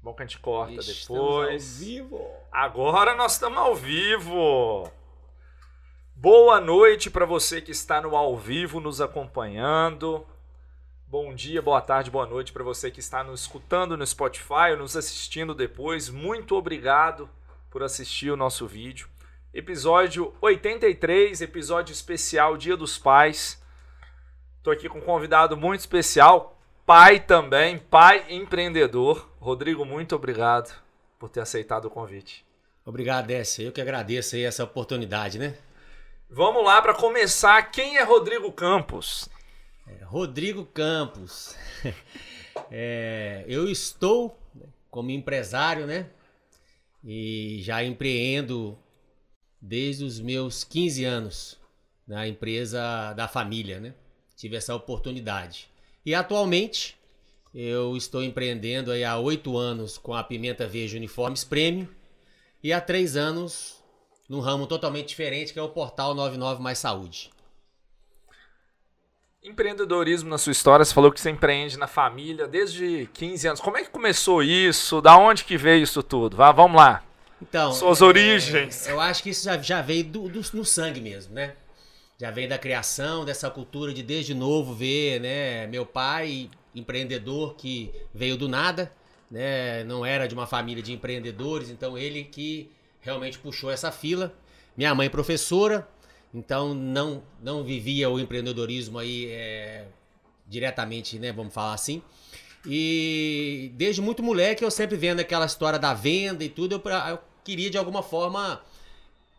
Bom que a gente corta Estamos depois. ao vivo. Agora nós estamos ao vivo. Boa noite para você que está no ao vivo nos acompanhando. Bom dia, boa tarde, boa noite para você que está nos escutando no Spotify ou nos assistindo depois. Muito obrigado por assistir o nosso vídeo. Episódio 83, episódio especial Dia dos Pais. Estou aqui com um convidado muito especial, pai também, pai empreendedor. Rodrigo, muito obrigado por ter aceitado o convite. Obrigado, Décio. Eu que agradeço aí essa oportunidade, né? Vamos lá para começar. Quem é Rodrigo Campos? É, Rodrigo Campos. É, eu estou como empresário, né? E já empreendo desde os meus 15 anos na empresa da família, né? Tive essa oportunidade. E atualmente eu estou empreendendo aí há oito anos com a Pimenta Verde Uniformes Premium e há três anos num ramo totalmente diferente que é o portal 99 Mais Saúde. Empreendedorismo na sua história, você falou que você empreende na família desde 15 anos. Como é que começou isso? Da onde que veio isso tudo? Vá, vamos lá. Então, Suas é, origens. Eu acho que isso já, já veio do, do- no sangue mesmo, né? Já veio da criação, dessa cultura de desde novo ver, né? Meu pai, empreendedor que veio do nada, né? Não era de uma família de empreendedores, então ele que realmente puxou essa fila. Minha mãe professora, então não não vivia o empreendedorismo aí é, diretamente, né? Vamos falar assim. E desde muito moleque eu sempre vendo aquela história da venda e tudo, eu, eu queria de alguma forma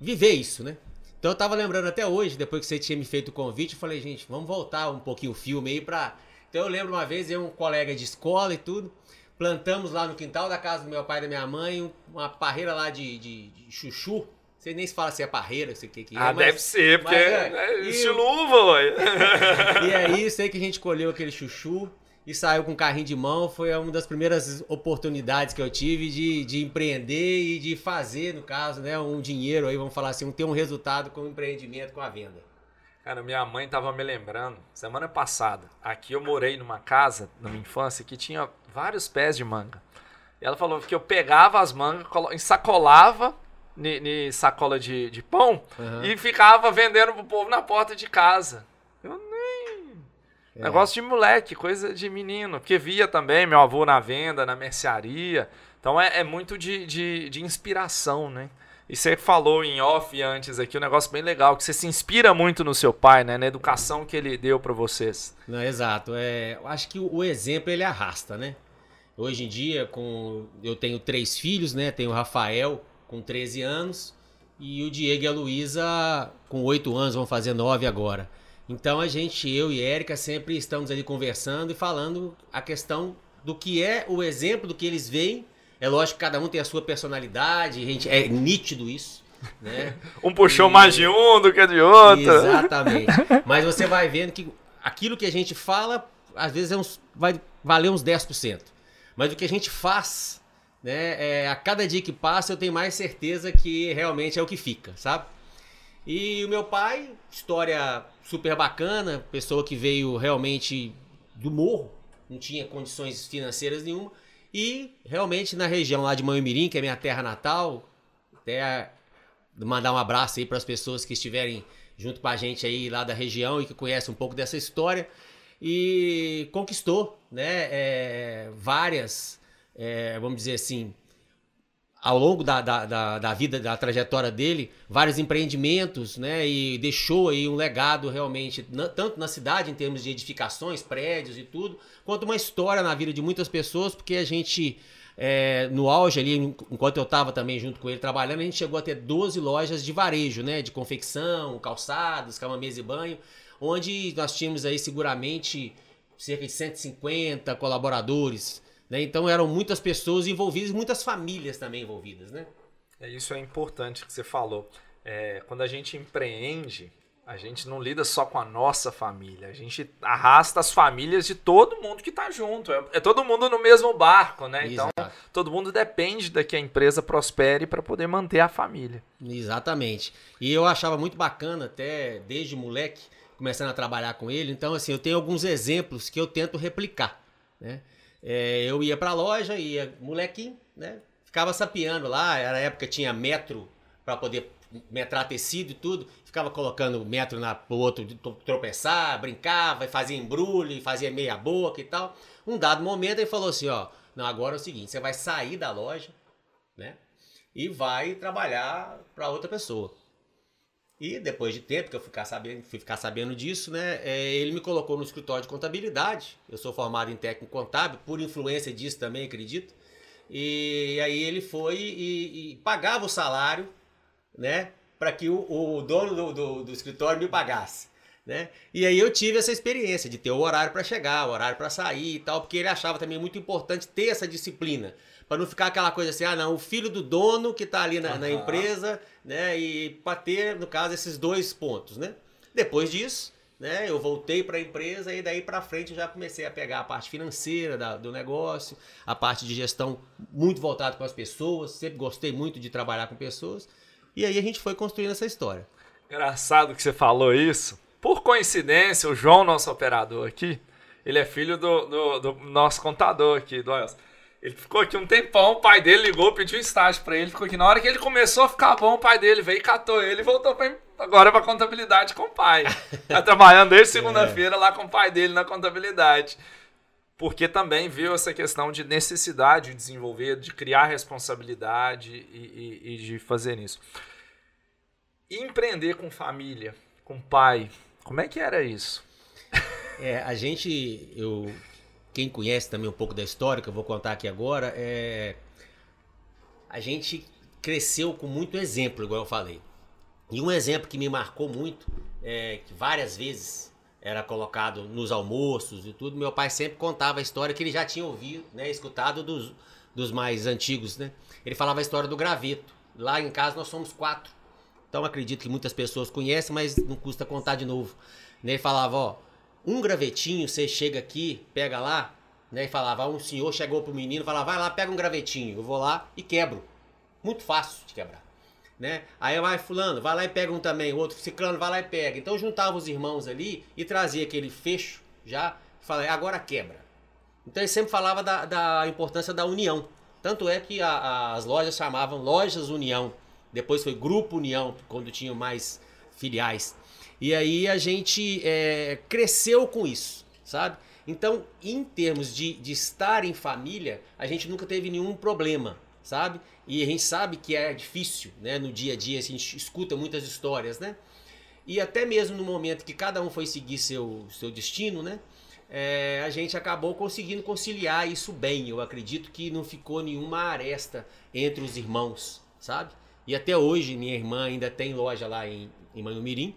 viver isso, né? Então eu tava lembrando até hoje, depois que você tinha me feito o convite, eu falei, gente, vamos voltar um pouquinho o filme aí pra. Então eu lembro uma vez, eu e um colega de escola e tudo, plantamos lá no quintal da casa do meu pai e da minha mãe um- uma parreira lá de, de, de chuchu. Não sei nem se fala se é parreira, sei o que que é. Ah, mas- deve ser, porque mas é, é, é e- estilo uva, e aí, sei que a gente colheu aquele chuchu e saiu com carrinho de mão. Foi uma das primeiras oportunidades que eu tive de, de empreender e de fazer, no caso, né, um dinheiro aí, vamos falar assim, um- ter um resultado com o empreendimento, com a venda. Cara, minha mãe tava me lembrando, semana passada, aqui eu morei numa casa, na minha infância, que tinha vários pés de manga. E ela falou que eu pegava as mangas, ensacolava ni sacola de, de pão Aham. e ficava vendendo pro povo na porta de casa. É. Negócio de moleque, coisa de menino. Porque via também meu avô na venda, na mercearia. Então é, é muito de, de, de inspiração, né? E você falou em off antes aqui um negócio bem legal, que você se inspira muito no seu pai, né? Na educação que ele deu pra vocês. Não, exato. É, eu acho que o, o exemplo ele arrasta, né? Hoje em dia, com eu tenho três filhos, né? Tenho o Rafael com 13 anos e o Diego e a Luísa com 8 anos, vão fazer 9 agora. Então a gente, eu e Érica, sempre estamos ali conversando e falando a questão do que é o exemplo do que eles veem. É lógico que cada um tem a sua personalidade, gente, é nítido isso, né? Um puxou E- mais de um do que de outro. Exatamente. Mas você vai vendo que aquilo que a gente fala, às vezes é uns- vai valer uns 10%. Mas o que a gente faz, né, é, a cada dia que passa, eu tenho mais certeza que realmente é o que fica, sabe? E o meu pai, história super bacana, pessoa que veio realmente do morro, não tinha condições financeiras nenhuma, e realmente na região lá de Manhumirim, que é minha terra natal, até mandar um abraço aí para as pessoas que estiverem junto com a gente aí lá da região e que conhecem um pouco dessa história. E conquistou, né, é, várias, é, vamos dizer assim, ao longo da, da, da, da vida, da trajetória dele, vários empreendimentos, né? E deixou aí um legado realmente, na- tanto na cidade, em termos de edificações, prédios e tudo, quanto uma história na vida de muitas pessoas, porque a gente, é, no auge ali, enquanto eu estava também junto com ele trabalhando, a gente chegou a ter 12 lojas de varejo, né? De confecção, calçados, cama, mesa e banho, onde nós tínhamos aí seguramente cerca de 150 colaboradores. Né? Então eram muitas pessoas envolvidas e muitas famílias também envolvidas, né? É, Isso é importante que você falou. É, quando a gente empreende, a gente não lida só com a nossa família, a gente arrasta as famílias de todo mundo que está junto. É, é todo mundo no mesmo barco, né? Então, Exato. todo mundo depende da que a empresa prospere para poder manter a família. Exatamente. E eu achava muito bacana, até desde moleque, começando a trabalhar com ele. Então, assim, eu tenho alguns exemplos que eu tento replicar, né? É, eu ia pra loja, ia molequinho, né? Ficava sapeando lá, era época tinha metro para poder metrar tecido e tudo, ficava colocando metro na, pro outro tropeçar, brincava, fazia embrulho, fazia meia boca e tal. Um dado momento ele falou assim, ó, não, agora é o seguinte, você vai sair da loja, né? E vai trabalhar para outra pessoa. E depois de tempo que eu ficar sabendo, fui ficar sabendo disso, né? É, ele me colocou no escritório de contabilidade. Eu sou formado em técnico contábil, por influência disso também, acredito. E aí ele foi e, e pagava o salário, né? Para que o, o dono do, do, do, escritório me pagasse. Né? E aí eu tive essa experiência de ter o horário para chegar, o horário para sair e tal, porque ele achava também muito importante ter essa disciplina. Para não ficar aquela coisa assim, ah, não, o filho do dono que está ali na, uhum. na, empresa, né? E para ter, no caso, esses dois pontos, né? Depois disso, né? Eu voltei para a empresa e daí para frente eu já comecei a pegar a parte financeira da, do negócio, a parte de gestão muito voltado com as pessoas, sempre gostei muito de trabalhar com pessoas. E aí a gente foi construindo essa história. Engraçado que você falou isso. Por coincidência, o João, nosso operador aqui, ele é filho do, do, do nosso contador aqui, do Elson. Ele ficou aqui um tempão, o pai dele ligou, pediu estágio para ele, ficou aqui. Na hora que ele começou a ficar bom, o pai dele veio, catou ele e voltou pra, agora para contabilidade com o pai. Tá trabalhando desde segunda-feira lá com o pai dele na contabilidade. Porque também viu essa questão de necessidade de desenvolver, de criar responsabilidade e, e, e de fazer isso. E empreender com família, com pai, como é que era isso? É, a gente, eu quem conhece também um pouco da história, que eu vou contar aqui agora, é... a gente cresceu com muito exemplo, igual eu falei. E um exemplo que me marcou muito, é, que várias vezes era colocado nos almoços e tudo, meu pai sempre contava a história que ele já tinha ouvido, né, escutado dos, dos mais antigos, né? Ele falava a história do graveto. Lá em casa nós somos quatro. Então acredito que muitas pessoas conhecem, mas não custa contar de novo. Ele falava, ó, um gravetinho, você chega aqui, pega lá, né? E falava, um senhor chegou pro menino, falava, vai lá, pega um gravetinho. Eu vou lá e quebro. Muito fácil de quebrar. Né? Aí vai fulano, vai lá e pega um também, outro ciclano, vai lá e pega. Então juntava os irmãos ali e trazia aquele fecho já, falei, agora quebra. Então ele sempre falava da, da importância da união. Tanto é que a, as lojas chamavam Lojas União. Depois foi Grupo União, quando tinham mais filiais. E aí a gente é, cresceu com isso, sabe? Então, em termos de, de estar em família, a gente nunca teve nenhum problema, sabe? E a gente sabe que é difícil, né? No dia a dia, a gente escuta muitas histórias, né? E até mesmo no momento que cada um foi seguir seu, seu destino, né? É, a gente acabou conseguindo conciliar isso bem. Eu acredito que não ficou nenhuma aresta entre os irmãos, sabe? E até hoje minha irmã ainda tem loja lá em, em Manumirim.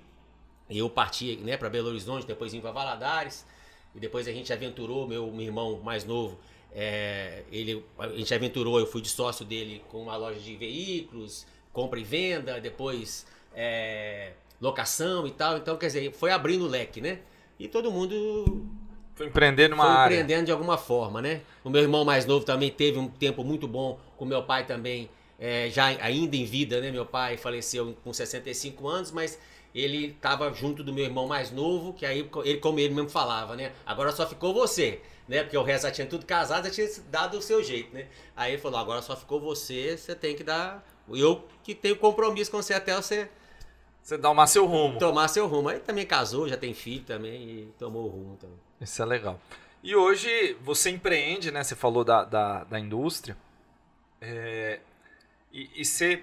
Eu parti né, para Belo Horizonte, depois vim para Valadares, e depois a gente aventurou, meu, meu irmão mais novo, é, ele, a gente aventurou, eu fui de sócio dele com uma loja de veículos, compra e venda, depois é, locação e tal. Então, quer dizer, foi abrindo o leque, né? E todo mundo foi empreendendo uma foi área. empreendendo de alguma forma, né? O meu irmão mais novo também teve um tempo muito bom com meu pai também, é, já ainda em vida, né? Meu pai faleceu com 65 anos, mas ele estava junto do meu irmão mais novo, que aí ele, como ele mesmo falava, né? Agora só ficou você, né? Porque o resto já tinha tudo casado, já tinha dado o seu jeito, né? Aí ele falou: agora só ficou você, você tem que dar. Eu que tenho compromisso com você até você. Você tomar seu rumo. Tomar seu rumo. Aí também casou, já tem filho também e tomou o rumo também. Isso é legal. E hoje você empreende, né? Você falou da, da, da indústria. É, e, e você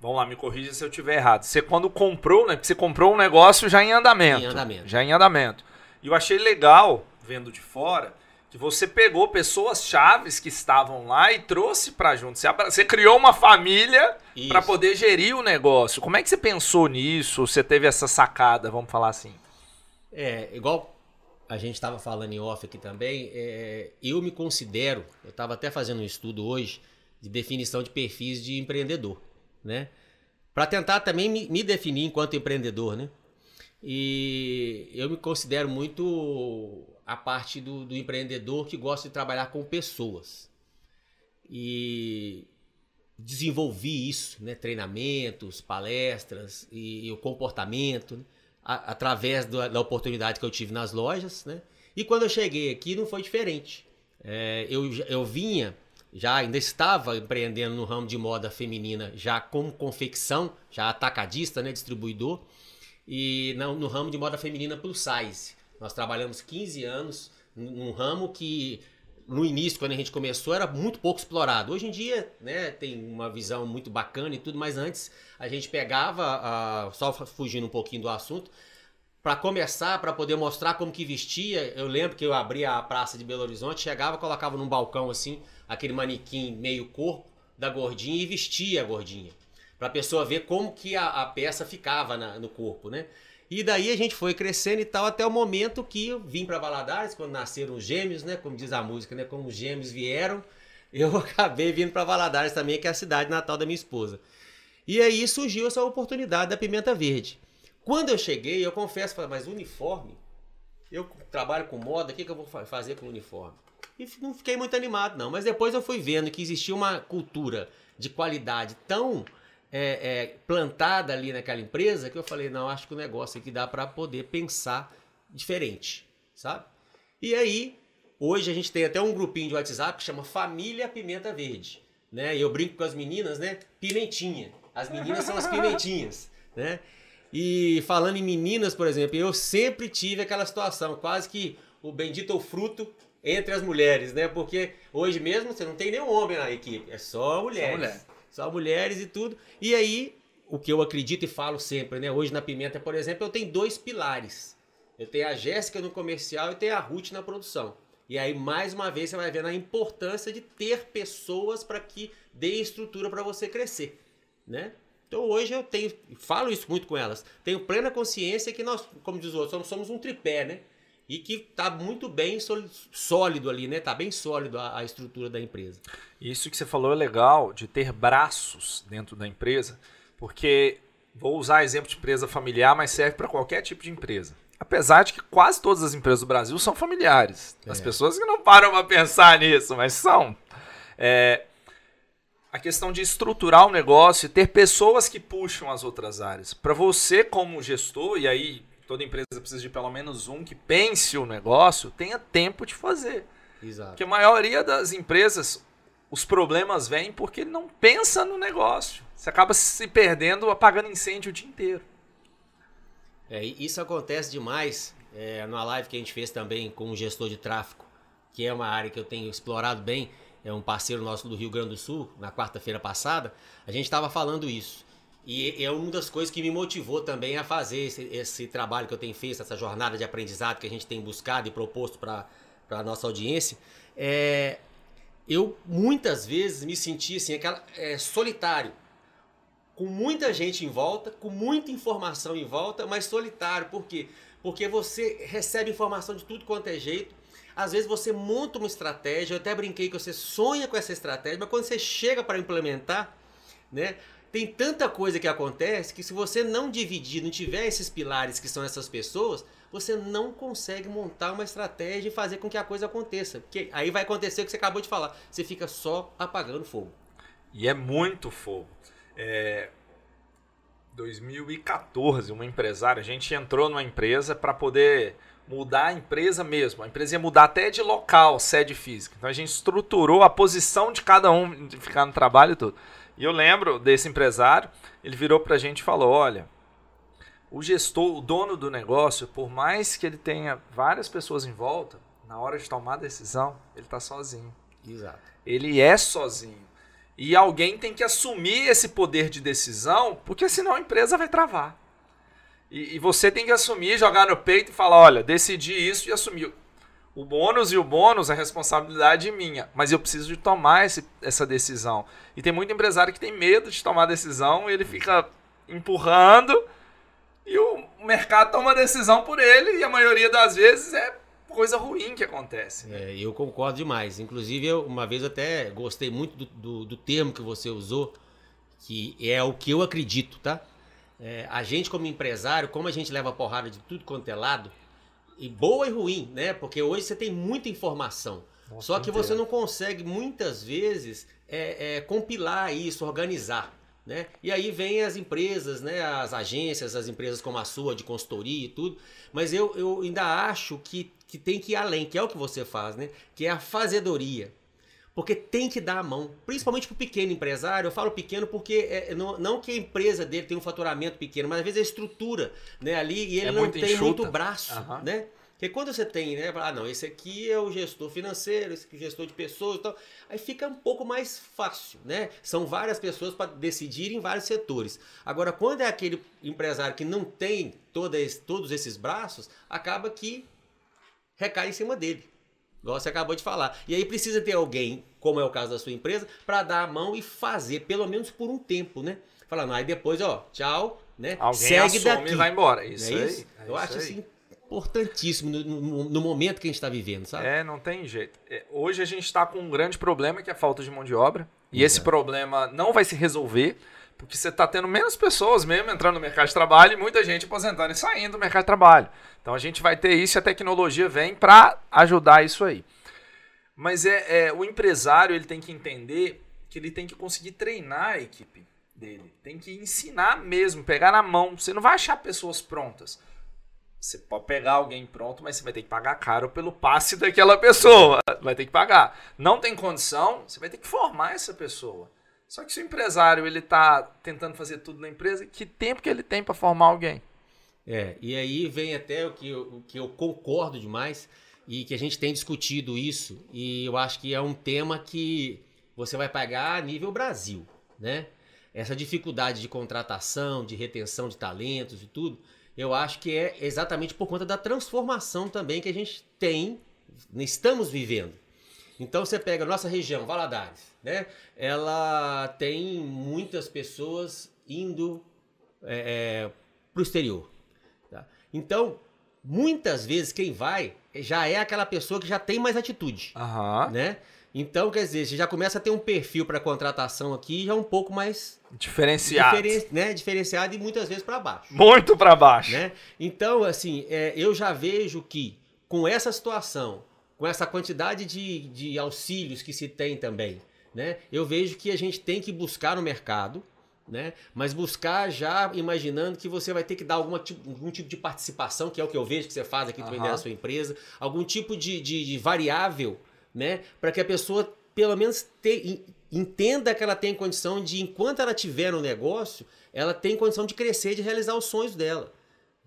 Vamos lá, me corrija se eu estiver errado. Você quando comprou, né? Você comprou um negócio já em andamento. Em andamento. Já em andamento. E eu achei legal, vendo de fora, que você pegou pessoas chaves que estavam lá e trouxe para junto. Você, você, criou uma família para poder gerir o negócio. Como é que você pensou nisso? Você teve essa sacada, vamos falar assim? É, igual a gente estava falando em off aqui também, é, eu me considero, eu estava até fazendo um estudo hoje de definição de perfis de empreendedor né? Para tentar também me, me, definir enquanto empreendedor, né? E eu me considero muito a parte do, do empreendedor que gosta de trabalhar com pessoas. E desenvolvi isso, né? Treinamentos, palestras e, e o comportamento, né? a, através da, da oportunidade que eu tive nas lojas, né? E quando eu cheguei aqui não foi diferente. é, eu, eu vinha, já ainda estava empreendendo no ramo de moda feminina, já como confecção, já atacadista, né, distribuidor, e no, no ramo de moda feminina plus size. Nós trabalhamos 15 anos num ramo que no início, quando a gente começou, era muito pouco explorado. Hoje em dia, né, tem uma visão muito bacana e tudo, mas antes a gente pegava, uh, só fugindo um pouquinho do assunto, para começar, para poder mostrar como que vestia, eu lembro que eu abria a praça de Belo Horizonte, chegava, colocava num balcão assim, aquele manequim meio corpo da gordinha e vestia a gordinha. Para a pessoa ver como que a, a peça ficava na, no corpo, né? E daí a gente foi crescendo e tal, até o momento que eu vim para Valadares, quando nasceram os gêmeos, né? Como diz a música, né? Como os gêmeos vieram, eu acabei vindo para Valadares também, que é a cidade natal da minha esposa. E aí surgiu essa oportunidade da Pimenta Verde. Quando eu cheguei, eu confesso, falei, mas uniforme? Eu trabalho com moda, o que, que eu vou fazer com uniforme? E não fiquei muito animado, não. Mas depois eu fui vendo que existia uma cultura de qualidade tão é, é, plantada ali naquela empresa que eu falei, não, acho que o negócio aqui dá para poder pensar diferente, sabe? E aí, hoje a gente tem até um grupinho de WhatsApp que chama Família Pimenta Verde, né? Eu brinco com as meninas, né? Pimentinha. As meninas são as pimentinhas, né? E falando em meninas, por exemplo, eu sempre tive aquela situação, quase que o bendito fruto entre as mulheres, né? Porque hoje mesmo você não tem nenhum homem na equipe, é só mulheres. Só mulher só mulheres e tudo. E aí, o que eu acredito e falo sempre, né? Hoje na Pimenta, por exemplo, eu tenho dois pilares. Eu tenho a Jéssica no comercial e tenho a Ruth na produção. E aí, mais uma vez, você vai vendo a importância de ter pessoas para que dê estrutura para você crescer, né? Então hoje eu tenho, falo isso muito com elas, tenho plena consciência que nós, como diz o outro, somos, somos um tripé, né? e que está muito bem sólido ali, né? Está bem sólido a, a, estrutura da empresa. Isso que você falou é legal de ter braços dentro da empresa, porque vou usar exemplo de empresa familiar, mas serve para qualquer tipo de empresa. Apesar de que quase todas as empresas do Brasil são familiares. É. As pessoas que não param para pensar nisso, mas são. É, a questão de estruturar o negócio e ter pessoas que puxam as outras áreas. Para você, como gestor, e aí toda empresa precisa de pelo menos um que pense o negócio, tenha tempo de fazer. Exato. Porque a maioria das empresas, os problemas vêm porque não pensa no negócio. Você acaba se perdendo apagando incêndio o dia inteiro. É, isso acontece demais é, numa live que a gente fez também com um gestor de tráfego, que é uma área que eu tenho explorado bem, é um parceiro nosso do Rio Grande do Sul, na quarta-feira passada, a gente estava falando isso. E é uma das coisas que me motivou também a fazer esse, esse, trabalho que eu tenho feito, essa jornada de aprendizado que a gente tem buscado e proposto para a nossa audiência. É, eu muitas vezes me senti assim, aquela, é, solitário, com muita gente em volta, com muita informação em volta, mas solitário. Por quê? Porque você recebe informação de tudo quanto é jeito. Às vezes você monta uma estratégia, eu até brinquei que você sonha com essa estratégia, mas quando você chega para implementar, né? tem tanta coisa que acontece que se você não dividir, não tiver esses pilares que são essas pessoas, você não consegue montar uma estratégia e fazer com que a coisa aconteça. Porque aí vai acontecer o que você acabou de falar. Você fica só apagando fogo. E é muito fogo. É... 2014, uma empresária, a gente entrou numa empresa para poder mudar a empresa mesmo. A empresa ia mudar até de local, sede física. Então a gente estruturou a posição de cada um de ficar no trabalho e tudo. E eu lembro desse empresário, ele virou para a gente e falou: olha, o gestor, o dono do negócio, por mais que ele tenha várias pessoas em volta, na hora de tomar a decisão, ele está sozinho. Exato. Ele é sozinho. E alguém tem que assumir esse poder de decisão, porque senão a empresa vai travar. E, e você tem que assumir, jogar no peito e falar: olha, decidi isso e assumir o bônus e o bônus é responsabilidade minha, mas eu preciso de tomar esse, essa decisão. E tem muito empresário que tem medo de tomar a decisão ele fica empurrando e o mercado toma a decisão por ele e a maioria das vezes é coisa ruim que acontece. Né? É, eu concordo demais. Inclusive, eu uma vez até gostei muito do, do, do, termo que você usou, que é o que eu acredito, tá? É, a gente como empresário, como a gente leva porrada de tudo quanto é lado, e boa e ruim, né? Porque hoje você tem muita informação. Nossa, Só que você não consegue muitas vezes é, é, compilar isso, organizar. Né? E aí vem as empresas, né? as agências, as empresas como a sua de consultoria e tudo. Mas eu, eu ainda acho que que tem que ir além, que é o que você faz, né? Que é a fazedoria. Porque tem que dar a mão, principalmente para o pequeno empresário. Eu falo pequeno porque é, não, não, que a empresa dele tem um faturamento pequeno, mas às vezes a estrutura né, ali e ele é não tem enxuta. muito braço. Uhum. Né? Porque quando você tem, né? Ah, não, esse aqui é o gestor financeiro, esse aqui é o gestor de pessoas e tal. Aí fica um pouco mais fácil, né? São várias pessoas para decidir em vários setores. Agora, quando é aquele empresário que não tem todas, todos esses braços, acaba que recai em cima dele. Igual você acabou de falar. E aí precisa ter alguém, como é o caso da sua empresa, para dar a mão e fazer, pelo menos por um tempo, né? Falando, aí depois, ó, tchau, né? Alguém Segue daqui. e vai embora. Isso, é isso? É Eu acho aí. assim importantíssimo no, no, no, momento que a gente está vivendo, sabe? É, não tem jeito. É, hoje a gente está com um grande problema que é a falta de mão de obra. E Exato. esse problema não vai se resolver porque você está tendo menos pessoas mesmo entrando no mercado de trabalho e muita gente aposentando e saindo do mercado de trabalho. Então a gente vai ter isso e a tecnologia vem para ajudar isso aí. Mas é, é, o empresário ele tem que entender que ele tem que conseguir treinar a equipe dele. Tem que ensinar mesmo, pegar na mão. Você não vai achar pessoas prontas. Você pode pegar alguém pronto, mas você vai ter que pagar caro pelo passe daquela pessoa. Vai ter que pagar. Não tem condição, você vai ter que formar essa pessoa. Só que se o empresário ele está tentando fazer tudo na empresa, que tempo que ele tem para formar alguém? É, e aí vem até o que, eu, o que eu concordo demais e que a gente tem discutido isso e eu acho que é um tema que você vai pagar a nível Brasil, né? Essa dificuldade de contratação, de retenção de talentos e tudo, eu acho que é exatamente por conta da transformação também que a gente tem, estamos vivendo. Então você pega a nossa região, Valadares, né? Ela tem muitas pessoas indo é, é para o exterior. Tá? Então, muitas vezes quem vai já é aquela pessoa que já tem mais atitude, uhum. né? Então, quer dizer, você já começa a ter um perfil para contratação aqui já um pouco mais diferenciado, diferen, né? diferenciado e muitas vezes para baixo. Muito para baixo. Né? Então, assim, é, eu já vejo que com essa situação, com essa quantidade de, de auxílios que se tem também, né? Eu vejo que a gente tem que buscar no mercado, né? Mas buscar já imaginando que você vai ter que dar alguma, algum tipo de participação, que é o que eu vejo que você faz aqui também uhum. na sua empresa, algum tipo de, de, de variável né? Para que a pessoa pelo menos te, entenda que ela tem condição de, enquanto ela tiver no negócio, ela tem condição de crescer, de realizar os sonhos dela.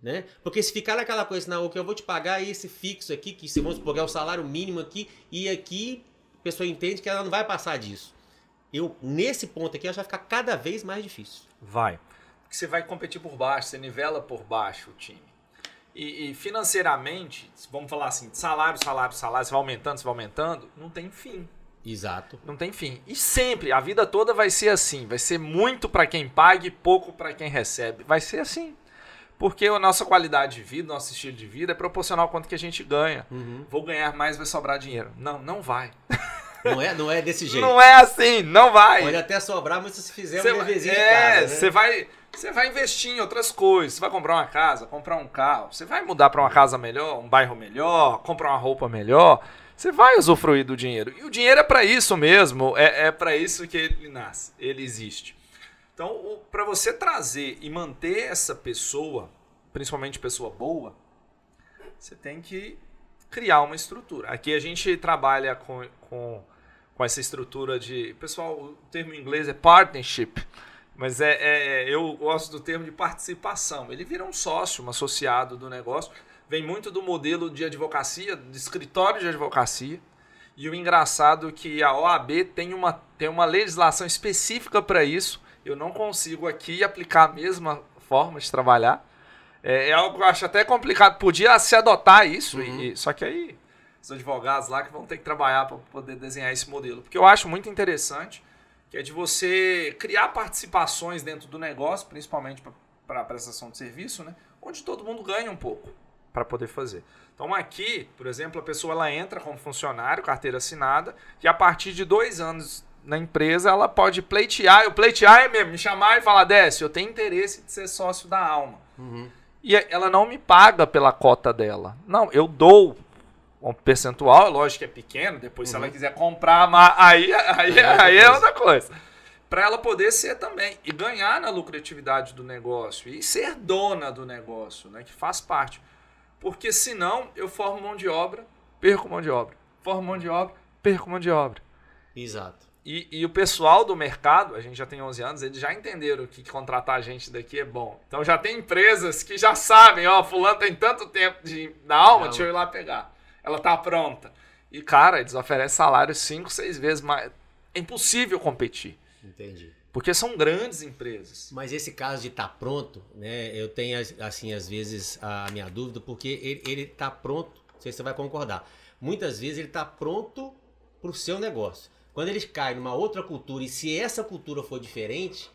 Né? Porque se ficar naquela coisa, não, o que eu vou te pagar é esse fixo aqui, que se vamos pagar o salário mínimo aqui, e aqui a pessoa entende que ela não vai passar disso. Eu, nesse ponto aqui, acho que vai ficar cada vez mais difícil. Vai. Porque você vai competir por baixo, você nivela por baixo o time. E, e, financeiramente, vamos falar assim, salário, salário, salário, você vai aumentando, você vai aumentando, não tem fim. Exato. Não tem fim. E sempre, a vida toda vai ser assim. Vai ser muito para quem paga e pouco para quem recebe. Vai ser assim. Porque a nossa qualidade de vida, nosso estilo de vida é proporcional ao quanto que a gente ganha. Uhum. Vou ganhar mais, vai sobrar dinheiro. Não, não vai. Não é, não é desse jeito. Não é assim, não vai. Pode até sobrar, mas se fizer um deverzinho é, né? Você vai você vai investir em outras coisas. Você vai comprar uma casa, comprar um carro. Você vai mudar para uma casa melhor, um bairro melhor, comprar uma roupa melhor. Você vai usufruir do dinheiro. E o dinheiro é para isso mesmo. É, é para isso que ele nasce. Ele existe. Então, para você trazer e manter essa pessoa, principalmente pessoa boa, você tem que criar uma estrutura. Aqui a gente trabalha com, com, com essa estrutura de. Pessoal, o termo em inglês é partnership. Mas é, é, eu gosto do termo de participação. Ele vira um sócio, um associado do negócio. Vem muito do modelo de advocacia, de escritório de advocacia. E o engraçado é que a OAB tem uma, tem uma legislação específica para isso. Eu não consigo aqui aplicar a mesma forma de trabalhar. É, é algo que eu acho até complicado. Podia se adotar isso, uhum. e, só que aí os advogados lá que vão ter que trabalhar para poder desenhar esse modelo. Porque eu acho muito interessante que é de você criar participações dentro do negócio, principalmente para a prestação de serviço, né? onde todo mundo ganha um pouco para poder fazer. Então aqui, por exemplo, a pessoa ela entra como funcionário, carteira assinada, e a partir de dois anos na empresa ela pode pleitear, o pleitear é mesmo, me chamar e falar, Décio, eu tenho interesse de ser sócio da Alma. Uhum. E ela não me paga pela cota dela. Não, eu dou um percentual, é lógico que é pequeno, depois uhum. se ela uhum. quiser comprar, aí, aí, é, aí é outra coisa. Para ela poder ser também e ganhar na lucratividade do negócio e ser dona do negócio, né, que faz parte. Porque senão eu formo mão de obra, perco mão de obra. Formo mão de obra, perco mão de obra. Exato. E, e, o pessoal do mercado, a gente já tem 11 anos, eles já entenderam que contratar a gente daqui é bom. Então já tem empresas que já sabem, ó, fulano tem tanto tempo de, na alma, Não. deixa eu ir lá pegar. Ela tá pronta. E, cara, eles oferecem salário 5, 6 vezes mais. É impossível competir. Entendi. Porque são grandes empresas. Mas esse caso de estar tá pronto, né? Eu tenho, assim, às vezes a minha dúvida, porque ele, tá pronto, não sei se você vai concordar. Muitas vezes ele está pronto para o seu negócio. Quando eles caem numa outra cultura, e se essa cultura for diferente,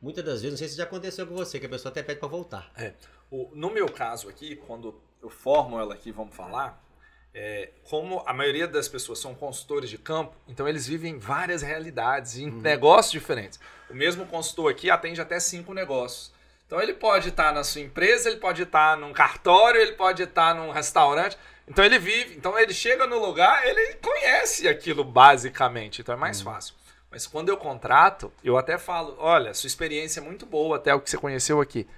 muitas das vezes, não sei se já aconteceu com você, que a pessoa até pede para voltar. É. O, no meu caso aqui, quando eu formo ela aqui, vamos falar, é, como a maioria das pessoas são consultores de campo, então eles vivem várias realidades em uhum. negócios diferentes. O mesmo consultor aqui atende até cinco negócios. Então ele pode estar na sua empresa, ele pode estar num cartório, ele pode estar num restaurante. Então ele vive, então ele chega no lugar, ele conhece aquilo basicamente, então é mais uhum. fácil. Mas quando eu contrato, eu até falo, olha, sua experiência é muito boa até o que você conheceu aqui,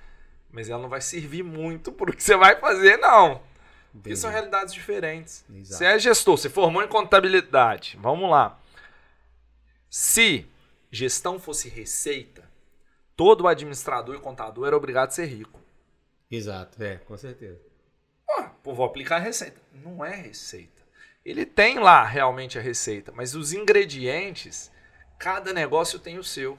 mas ela não vai servir muito para o que você vai fazer, não. Porque são realidades diferentes. Exato. Você é gestor, você formou em contabilidade. Vamos lá. Se gestão fosse receita, todo administrador e contador era obrigado a ser rico. Exato, é, com certeza. Ah, pô, vou aplicar a receita. Não é receita. Ele tem lá realmente a receita, mas os ingredientes, cada negócio tem o seu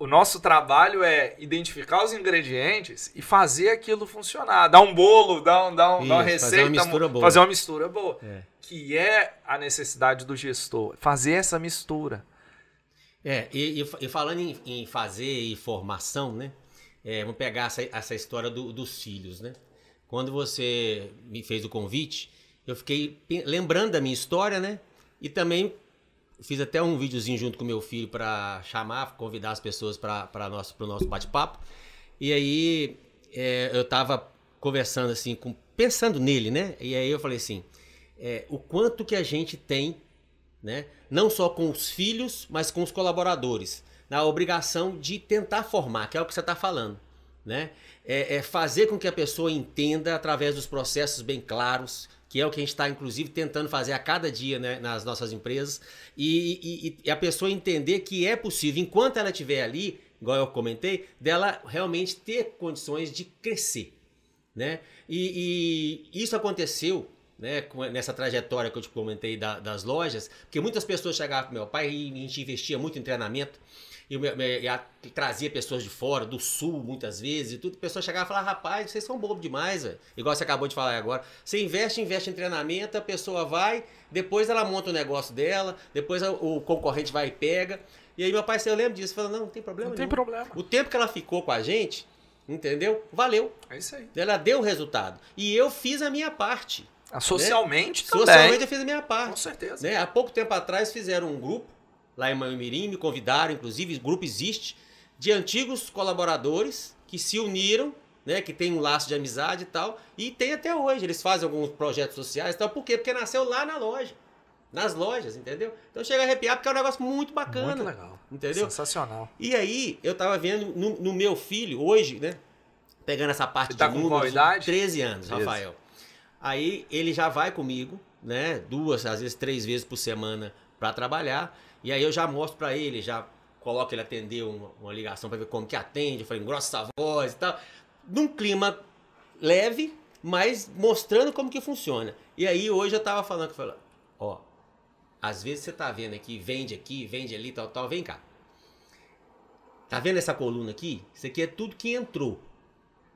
o nosso trabalho é identificar os ingredientes e fazer aquilo funcionar. Dar um bolo, dar, um, dar, um, Isso, dar uma receita, fazer uma mistura boa. Fazer uma mistura boa é. Que é a necessidade do gestor. Fazer essa mistura. É, e, e, e falando em, em, fazer e formação, né? É, vamos pegar essa, essa história do, dos filhos, né? Quando você me fez o convite, eu fiquei lembrando da minha história, né? E também Fiz até um videozinho junto com meu filho para chamar, convidar as pessoas para nosso, o nosso bate-papo. E aí é, eu tava conversando assim, com, pensando nele, né? E aí eu falei assim, é, o quanto que a gente tem, né? Não só com os filhos, mas com os colaboradores, na obrigação de tentar formar, que é o que você está falando, né? É, é fazer com que a pessoa entenda através dos processos bem claros, que é o que a gente está, inclusive, tentando fazer a cada dia né, nas nossas empresas, e, e, e, a pessoa entender que é possível, enquanto ela estiver ali, igual eu comentei, dela realmente ter condições de crescer. Né? E, e isso aconteceu né, nessa trajetória que eu te comentei da, das lojas, porque muitas pessoas chegavam para meu pai e a gente investia muito em treinamento e, e, trazia pessoas de fora, do sul, muitas vezes, e tudo. A pessoa chegava e falava, rapaz, vocês são bobo demais, velho. Igual você acabou de falar agora. Você investe, investe em treinamento, a pessoa vai, depois ela monta o negócio dela, depois o concorrente vai e pega. E aí meu pai, eu lembro disso, falou, não, não tem problema Não nenhum. tem problema. O tempo que ela ficou com a gente, entendeu? Valeu. É isso aí. Ela deu o resultado. E eu fiz a minha parte. Ah, socialmente né? também. Socialmente eu fiz a minha parte. Com certeza. Né? Há pouco tempo atrás fizeram um grupo lá em Mirim, me convidaram, inclusive, o grupo existe, de antigos colaboradores que se uniram, né, que tem um laço de amizade e tal, e tem até hoje. Eles fazem alguns projetos sociais e tal. Por quê? Porque nasceu lá na loja. Nas lojas, entendeu? Então chega a arrepiar porque é um negócio muito bacana. Muito legal. Entendeu? Sensacional. E aí, eu tava vendo no, no meu filho, hoje, né? Pegando essa parte Você tá de com números, idade? 13 anos, 13. Rafael. Aí ele já vai comigo, né? Duas, às vezes três vezes por semana para trabalhar. E aí eu já mostro para ele, já coloco ele atender uma, uma ligação para ver como que atende, eu engrossa a voz e tal. Num clima leve, mas mostrando como que funciona. E aí hoje eu tava falando, falando ó, às vezes você tá vendo aqui, vende aqui, vende ali, tal, tal, vem cá. Tá vendo essa coluna aqui? Isso aqui é tudo que entrou.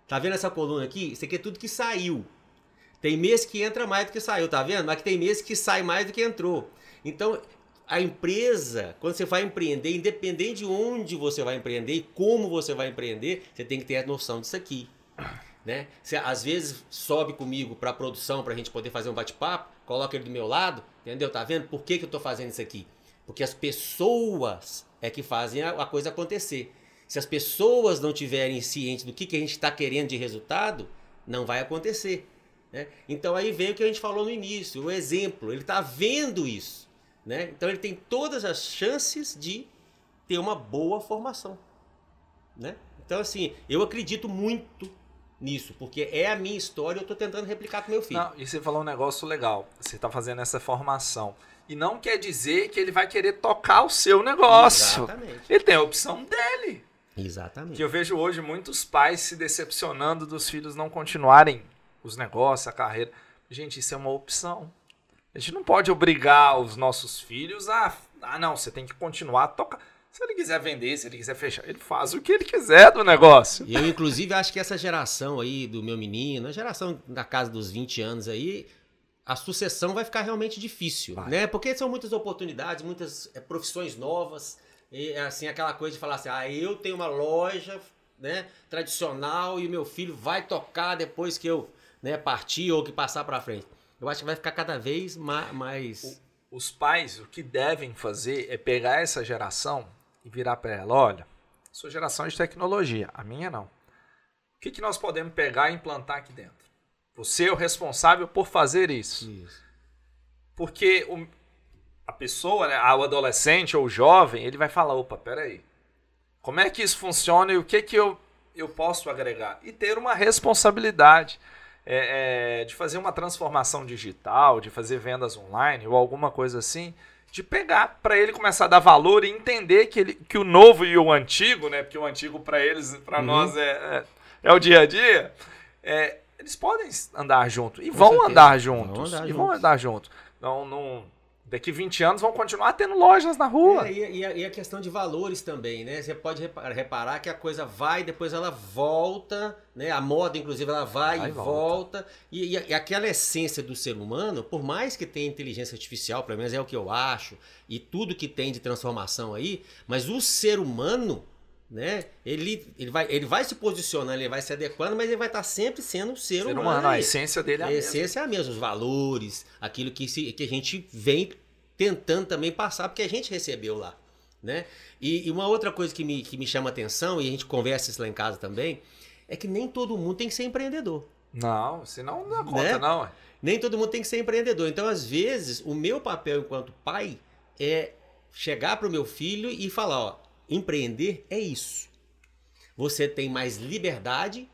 Tá vendo essa coluna aqui? Isso aqui é tudo que saiu. Tem mês que entra mais do que saiu, tá vendo? Mas que tem mês que sai mais do que entrou. Então, a empresa, quando você vai empreender, independente de onde você vai empreender e como você vai empreender, você tem que ter a noção disso aqui. Né? Você às vezes sobe comigo para a produção para a gente poder fazer um bate-papo, coloca ele do meu lado, entendeu? Tá vendo por que, que eu estou fazendo isso aqui? Porque as pessoas é que fazem a, a coisa acontecer. Se as pessoas não tiverem ciente do que, que a gente está querendo de resultado, não vai acontecer. Né? Então aí vem o que a gente falou no início, o exemplo. Ele está vendo isso. Né? Então ele tem todas as chances de ter uma boa formação. Né? Então, assim, eu acredito muito nisso, porque é a minha história e eu tô tentando replicar com meu filho. Não, e você falou um negócio legal. Você está fazendo essa formação. E não quer dizer que ele vai querer tocar o seu negócio. Exatamente. Ele tem a opção dele. Exatamente. Que eu vejo hoje muitos pais se decepcionando dos filhos não continuarem os negócios, a carreira. Gente, isso é uma opção. A gente não pode obrigar os nossos filhos a. Ah, não, você tem que continuar a tocar. Se ele quiser vender, se ele quiser fechar, ele faz o que ele quiser do negócio. E eu, inclusive, acho que essa geração aí do meu menino, a geração da casa dos 20 anos aí, a sucessão vai ficar realmente difícil, Vai. né? Porque são muitas oportunidades, muitas é, profissões novas, e assim, aquela coisa de falar assim, ah, eu tenho uma loja, né, tradicional e o meu filho vai tocar depois que eu, né, partir ou que passar pra frente. Eu acho que vai ficar cada vez ma- mais... Os pais, o que devem fazer é pegar essa geração e virar para ela: olha, sua geração é de tecnologia, a minha não. O que, que nós podemos pegar e implantar aqui dentro? Você é o responsável por fazer isso. Isso. Porque o- a pessoa, né, o adolescente ou o jovem, ele vai falar: opa, peraí, como é que isso funciona e o que, que eu, eu posso agregar? E ter uma responsabilidade é, é, de fazer uma transformação digital, de fazer vendas online ou alguma coisa assim, de pegar para ele começar a dar valor e entender que, ele, que o novo e o antigo, né, porque o antigo para eles, para Uhum. nós é, é, é o dia a dia, é, eles podem andar junto e vão andar Vão juntos andar e vão juntos. andar junto. Não, não, daqui 20 anos vão continuar tendo lojas na rua. É, e, e a, e a questão de valores também, né? Você pode repa- reparar que a coisa vai, depois ela volta, né? A moda, inclusive, ela vai, Vai e e volta. E, e aquela essência do ser humano, por mais que tenha inteligência artificial, pelo menos é o que eu acho, e tudo que tem de transformação aí, mas o ser humano, né? Ele, ele, vai, ele vai se posicionando, ele vai se adequando, mas ele vai estar sempre sendo um ser, Ser humano. humano, a essência dele é a A mesma. essência é a mesma, os valores, aquilo que, se, que a gente vem tentando também passar, porque a gente recebeu lá. Né? E, e uma outra coisa que me, que me chama atenção, e a gente conversa isso lá em casa também, é que nem todo mundo tem que ser empreendedor. Não, senão não dá conta, Né? não. Nem todo mundo tem que ser empreendedor. Então, às vezes, o meu papel enquanto pai é chegar para o meu filho e falar: ó, empreender é isso. Você tem mais liberdade,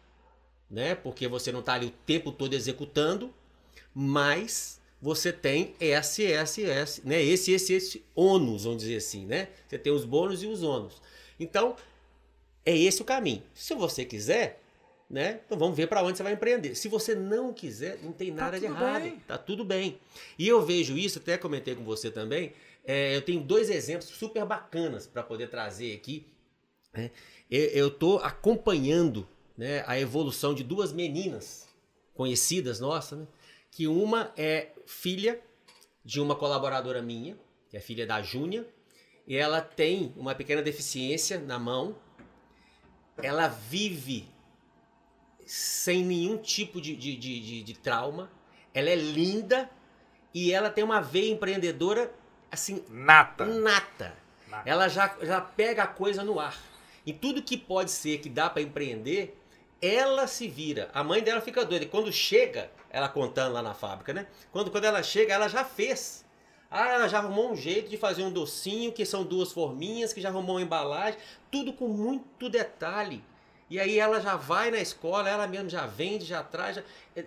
né? Porque você não está ali o tempo todo executando, mas você tem esse, esse, esse, né? Esse, esse, esse ônus, vamos dizer assim, né? Você tem os bônus e os ônus. Então, é esse o caminho. Se você quiser, né? Então vamos ver para onde você vai empreender. Se você não quiser, não tem Tá nada de tudo errado. bem. Tá tudo bem. E eu vejo isso, até comentei com você também. É, eu tenho dois exemplos super bacanas para poder trazer aqui. né? Eu, tô acompanhando né, a evolução de duas meninas conhecidas nossas, né? Que uma é filha de uma colaboradora minha, que é filha da Júnia, e ela tem uma pequena deficiência na mão. Ela vive sem nenhum tipo de, de, de, de- de trauma. Ela é linda e ela tem uma veia empreendedora assim Nata. nata. Nata. Ela já, já pega a coisa no ar. E tudo que pode ser que dá para empreender, ela se vira. A mãe dela fica doida. E quando chega, ela contando lá na fábrica, né? Quando, quando ela chega, ela já fez. Ah, ela já arrumou um jeito de fazer um docinho, que são duas forminhas, que já arrumou uma embalagem, tudo com muito detalhe. E aí ela já vai na escola, ela mesma já vende, já traz, já,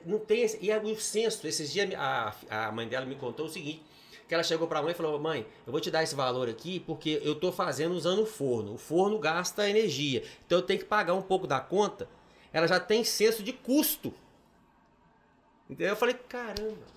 não tem esse, e aí o senso, esses dias a, a mãe dela me contou o seguinte, que ela chegou para a mãe e falou: "Mãe, eu vou te dar esse valor aqui porque eu tô fazendo usando o forno. O forno gasta energia. Então eu tenho que pagar um pouco da conta". Ela já tem senso de custo. Entendeu? Eu falei: "Caramba.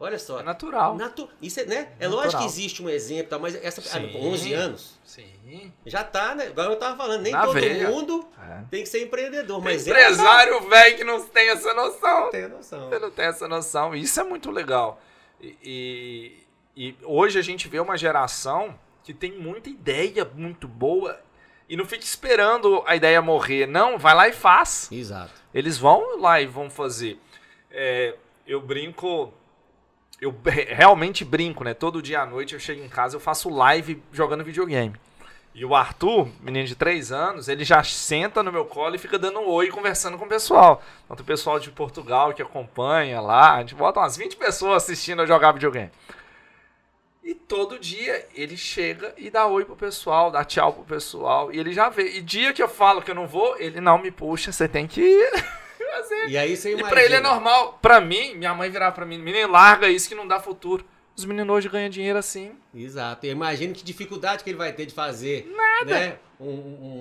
Olha só. É natural. Natu- isso é, né? É Natural. lógico que existe um exemplo, tal, mas essa Sim. com 11 anos Sim. já tá, né? Igual eu tava falando, nem Na todo veia. mundo É. tem que ser empreendedor, Tem mas ela empresário velho que não tem essa noção. não tem noção. Você não tem essa noção. Isso é muito legal. E, e- e hoje a gente vê uma geração que tem muita ideia muito boa e não fica esperando a ideia morrer. Não, vai lá e faz. Exato. Eles vão lá e vão fazer. É, eu brinco. Eu realmente brinco, né? Todo dia à noite eu chego em casa eu faço live jogando videogame. E o Arthur, menino de 3 anos, ele já senta no meu colo e fica dando um oi conversando com o pessoal. Então tem o pessoal de Portugal que acompanha lá. A gente bota umas 20 pessoas assistindo eu jogar videogame. E todo dia ele chega e dá oi pro pessoal, dá tchau pro pessoal. E ele já vê. E dia que eu falo que eu não vou, ele não me puxa, você tem que ir. E aí você E imagina. pra ele é normal. Pra mim, minha mãe virava pra mim, menino, larga isso que não dá futuro. Os meninos hoje ganham dinheiro assim. Exato. Eu imagino que dificuldade que ele vai ter de fazer né? um,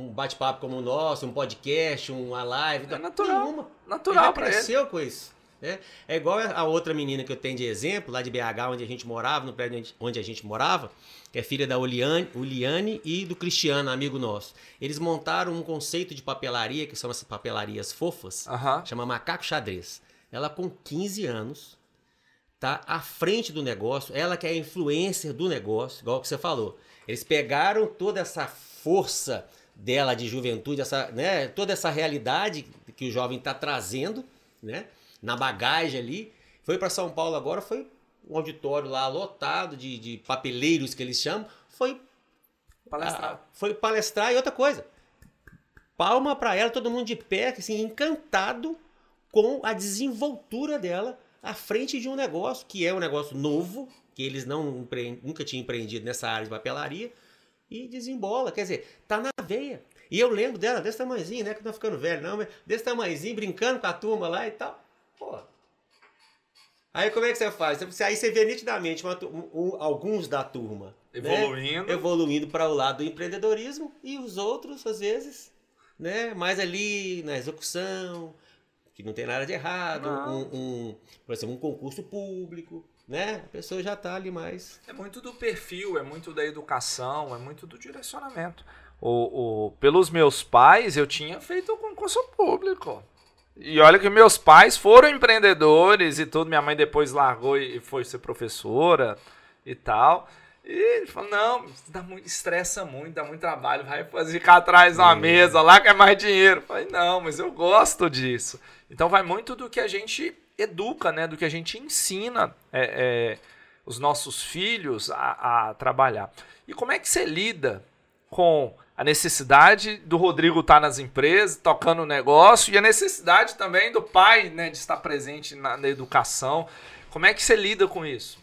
um bate-papo como o nosso, um podcast, uma live. É natural. Nenhuma. Natural ele pra ele. cresceu com isso. Né? É igual a outra menina que eu tenho de exemplo, lá de BH, onde a gente morava, no prédio onde- a gente morava, que é filha da Uliane, Uliane e do Cristiano, amigo nosso. Eles montaram um conceito de papelaria, que são essas papelarias fofas, Aham. chama Macaco Xadrez. Ela com 15 anos tá à frente do negócio, ela que é a influencer do negócio, igual que você falou. Eles pegaram toda essa força dela de juventude, essa, né, toda essa realidade que o jovem está trazendo, né, na bagagem ali, foi para São Paulo agora, foi um auditório lá lotado de, de papeleiros que eles chamam, foi Palestrar. ah, foi palestrar e outra coisa. Palma pra ela, todo mundo de pé, assim, encantado com a desenvoltura dela à frente de um negócio que é um negócio novo, que eles não nunca tinham empreendido nessa área de papelaria, e desembola. Quer dizer, tá na veia. E eu lembro dela desse tamanhozinho, né? Que não tá ficando velho, não, mas desse tamanhozinho, brincando com a turma lá e tal. Pô. Aí como é que você faz? Aí você vê nitidamente uma um- alguns da turma né? Evoluindo. evoluindo para o lado do empreendedorismo e os outros, às vezes, né, mais ali na execução, que não tem nada de errado, um, um, por exemplo, um concurso público, né? A pessoa já está ali mais. É muito do perfil, é muito da educação, é muito do direcionamento. O, o- pelos meus pais, eu tinha feito o concurso público. E olha que meus pais foram empreendedores e tudo. Minha mãe depois largou e foi ser professora e tal. E ele falou, não, dá muito, estressa muito, dá muito trabalho, vai ficar atrás da É. mesa lá que é mais dinheiro. Eu falei, não, mas eu gosto disso. Então vai muito do que a gente educa, né? Do que a gente ensina é, é, os nossos filhos a, a trabalhar. E como é que você lida com a necessidade do Rodrigo estar nas empresas, tocando o negócio, e a necessidade também do pai né, de estar presente na, na educação? Como é que você lida com isso?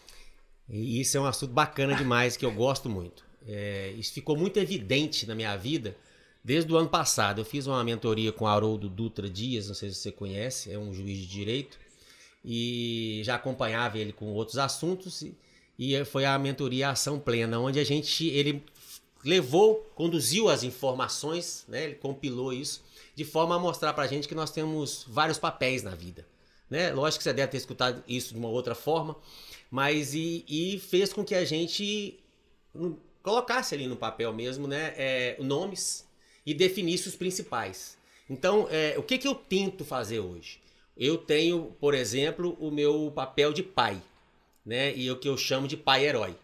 E isso é um assunto bacana demais, que eu gosto muito. É, isso ficou muito evidente na minha vida desde o ano passado. Eu fiz uma mentoria com Haroldo Dutra Dias, não sei se você conhece, é um juiz de direito, e já acompanhava ele com outros assuntos, e, e foi a mentoria Ação Plena, onde a gente, ele levou, conduziu as informações, né, ele compilou isso, de forma a mostrar pra gente que nós temos vários papéis na vida. Né? Lógico que você deve ter escutado isso de uma outra forma, mas e, e fez com que a gente colocasse ali no papel mesmo, né, é, nomes e definisse os principais. Então, é, o que, que eu tento fazer hoje? Eu tenho, por exemplo, o meu papel de pai, né, e o que eu chamo de pai herói.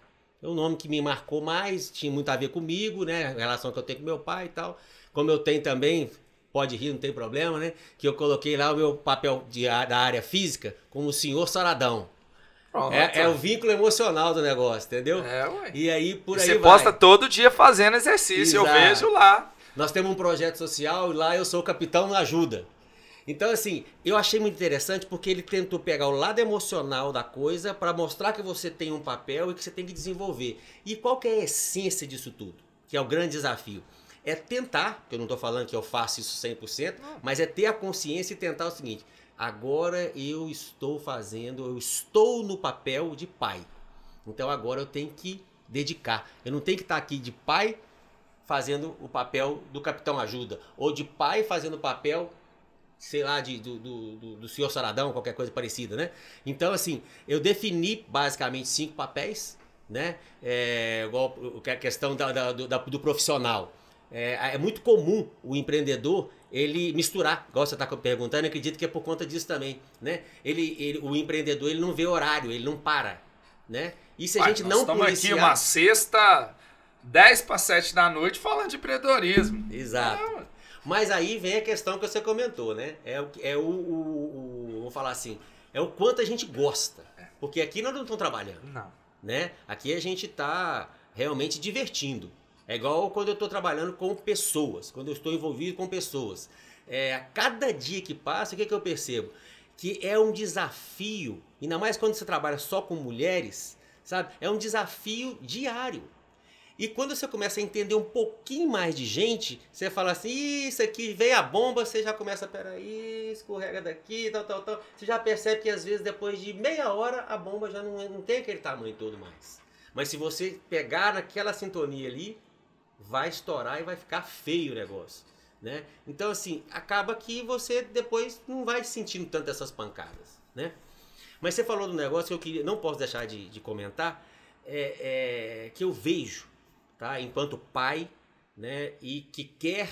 É um nome que me marcou mais, tinha muito a ver comigo, né, a relação que eu tenho com meu pai e tal. Como eu tenho também, pode rir, não tem problema, né, que eu coloquei lá o meu papel de, da área física como o senhor Saradão. Pronto. É, é o vínculo emocional do negócio, entendeu? É, ué. E aí por E aí você vai. posta todo dia fazendo exercício, eu Exato. vejo lá. Nós temos um projeto social e lá eu sou o capitão na ajuda. Então, assim, eu achei muito interessante porque ele tentou pegar o lado emocional da coisa para mostrar que você tem um papel e que você tem que desenvolver. E qual que é a essência disso tudo? Que é o grande desafio. É tentar, que eu não estou falando que eu faço isso 100%, mas é ter a consciência e tentar o seguinte: agora eu estou fazendo, eu estou no papel de pai. Então agora eu tenho que dedicar. Eu não tenho que estar aqui de pai fazendo o papel do Capitão Ajuda, ou de pai fazendo o papel, sei lá, de, do, do, do, do senhor Saradão, qualquer coisa parecida, né? Então, assim, eu defini basicamente cinco papéis, né? É, igual é a questão da, da- do, da- do profissional. É, é muito comum o empreendedor ele misturar, igual você está perguntando, acredito que é por conta disso também, né? Ele, ele, o empreendedor ele não vê horário, ele não para, né? E se a Ué, gente nós não estamos aqui policiar... uma sexta, 10 para 7 da noite, falando de empreendedorismo. Exato. É. Mas aí vem a questão que você comentou, né? É o, é o, o, o- vamos falar assim, é o quanto a gente gosta. Porque aqui nós não estamos trabalhando, Não. né? Aqui a gente está realmente divertindo. É igual quando eu estou trabalhando com pessoas, quando eu estou envolvido com pessoas. É, a cada dia que passa, o que, que eu percebo? Que é um desafio, ainda mais quando você trabalha só com mulheres, sabe? É um desafio diário. E quando você começa a entender um pouquinho mais de gente, você fala assim, isso aqui veio a bomba, você já começa, peraí, escorrega daqui, tal, tal, tal. Você já percebe que às vezes depois de meia hora a bomba já não, não tem aquele tamanho todo mais. Mas se você pegar naquela sintonia ali, vai estourar e vai ficar feio o negócio. Né? Então, assim, acaba que você depois não vai sentindo tanto essas pancadas. Né? Mas você falou do negócio que eu queria, não posso deixar de, de comentar, é, é, que eu vejo tá? enquanto pai, né? E que quer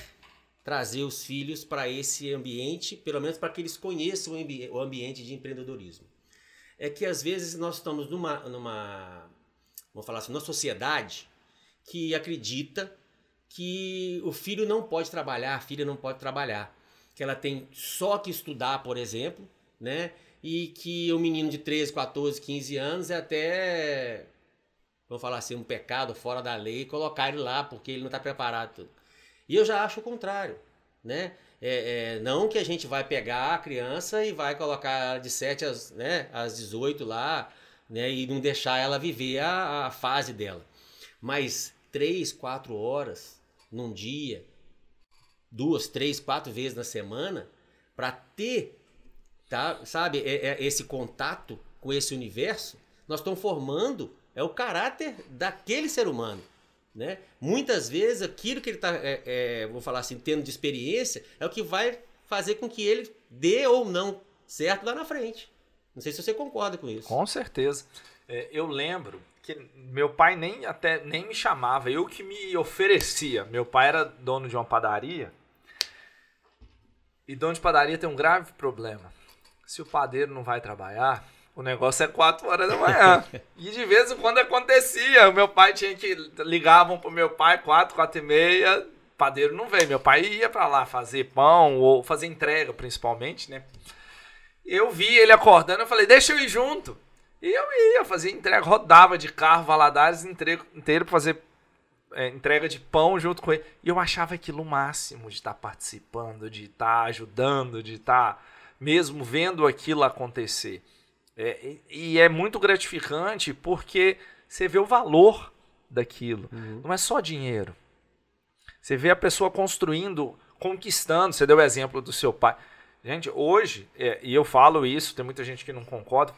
trazer os filhos para esse ambiente, pelo menos para que eles conheçam o, ambi o, ambiente de empreendedorismo. É que às vezes nós estamos numa, numa vamos falar assim, numa sociedade que acredita que o filho não pode trabalhar, a filha não pode trabalhar, que ela tem só que estudar, por exemplo, né? E que o menino de 13, 14, 15 anos é até vamos falar assim, um pecado fora da lei, colocar ele lá porque ele não está preparado. E eu já acho o contrário, né? É, é, não que a gente vai pegar a criança e vai colocar de 7 às, né, às 18 lá, né, e não deixar ela viver a, a fase dela. Mas 3, 4 horas num dia, duas, três, quatro vezes na semana, para ter, tá, sabe, é, é, esse contato com esse universo, nós estamos formando é o caráter daquele ser humano. Né? Muitas vezes aquilo que ele está, é, é, vou falar assim, tendo de experiência, é o que vai fazer com que ele dê ou não certo lá na frente. Não sei se você concorda com isso. Com certeza. É, eu lembro que meu pai nem até nem me chamava, eu que me oferecia. Meu pai era dono de uma padaria. E dono de padaria tem um grave problema. Se o padeiro não vai trabalhar, o negócio é 4 horas da manhã. e de vez em quando acontecia. O meu pai tinha que. Ligavam pro meu pai, 4, 4 e meia. Padeiro não veio. Meu pai ia para lá fazer pão ou fazer entrega, principalmente, né? Eu vi ele acordando, eu falei, deixa eu ir junto. E eu ia fazer entrega, rodava de carro, Valadares inteiro, inteiro pra fazer é, entrega de pão junto com ele. E eu achava aquilo o máximo de estar tá participando, de estar tá ajudando, de estar tá mesmo vendo aquilo acontecer. É, e é muito gratificante porque você vê o valor daquilo. Uhum. Não é só dinheiro. Você vê a pessoa construindo, conquistando. Você deu o exemplo do seu pai. Gente, hoje, é, e eu falo isso, tem muita gente que não concorda.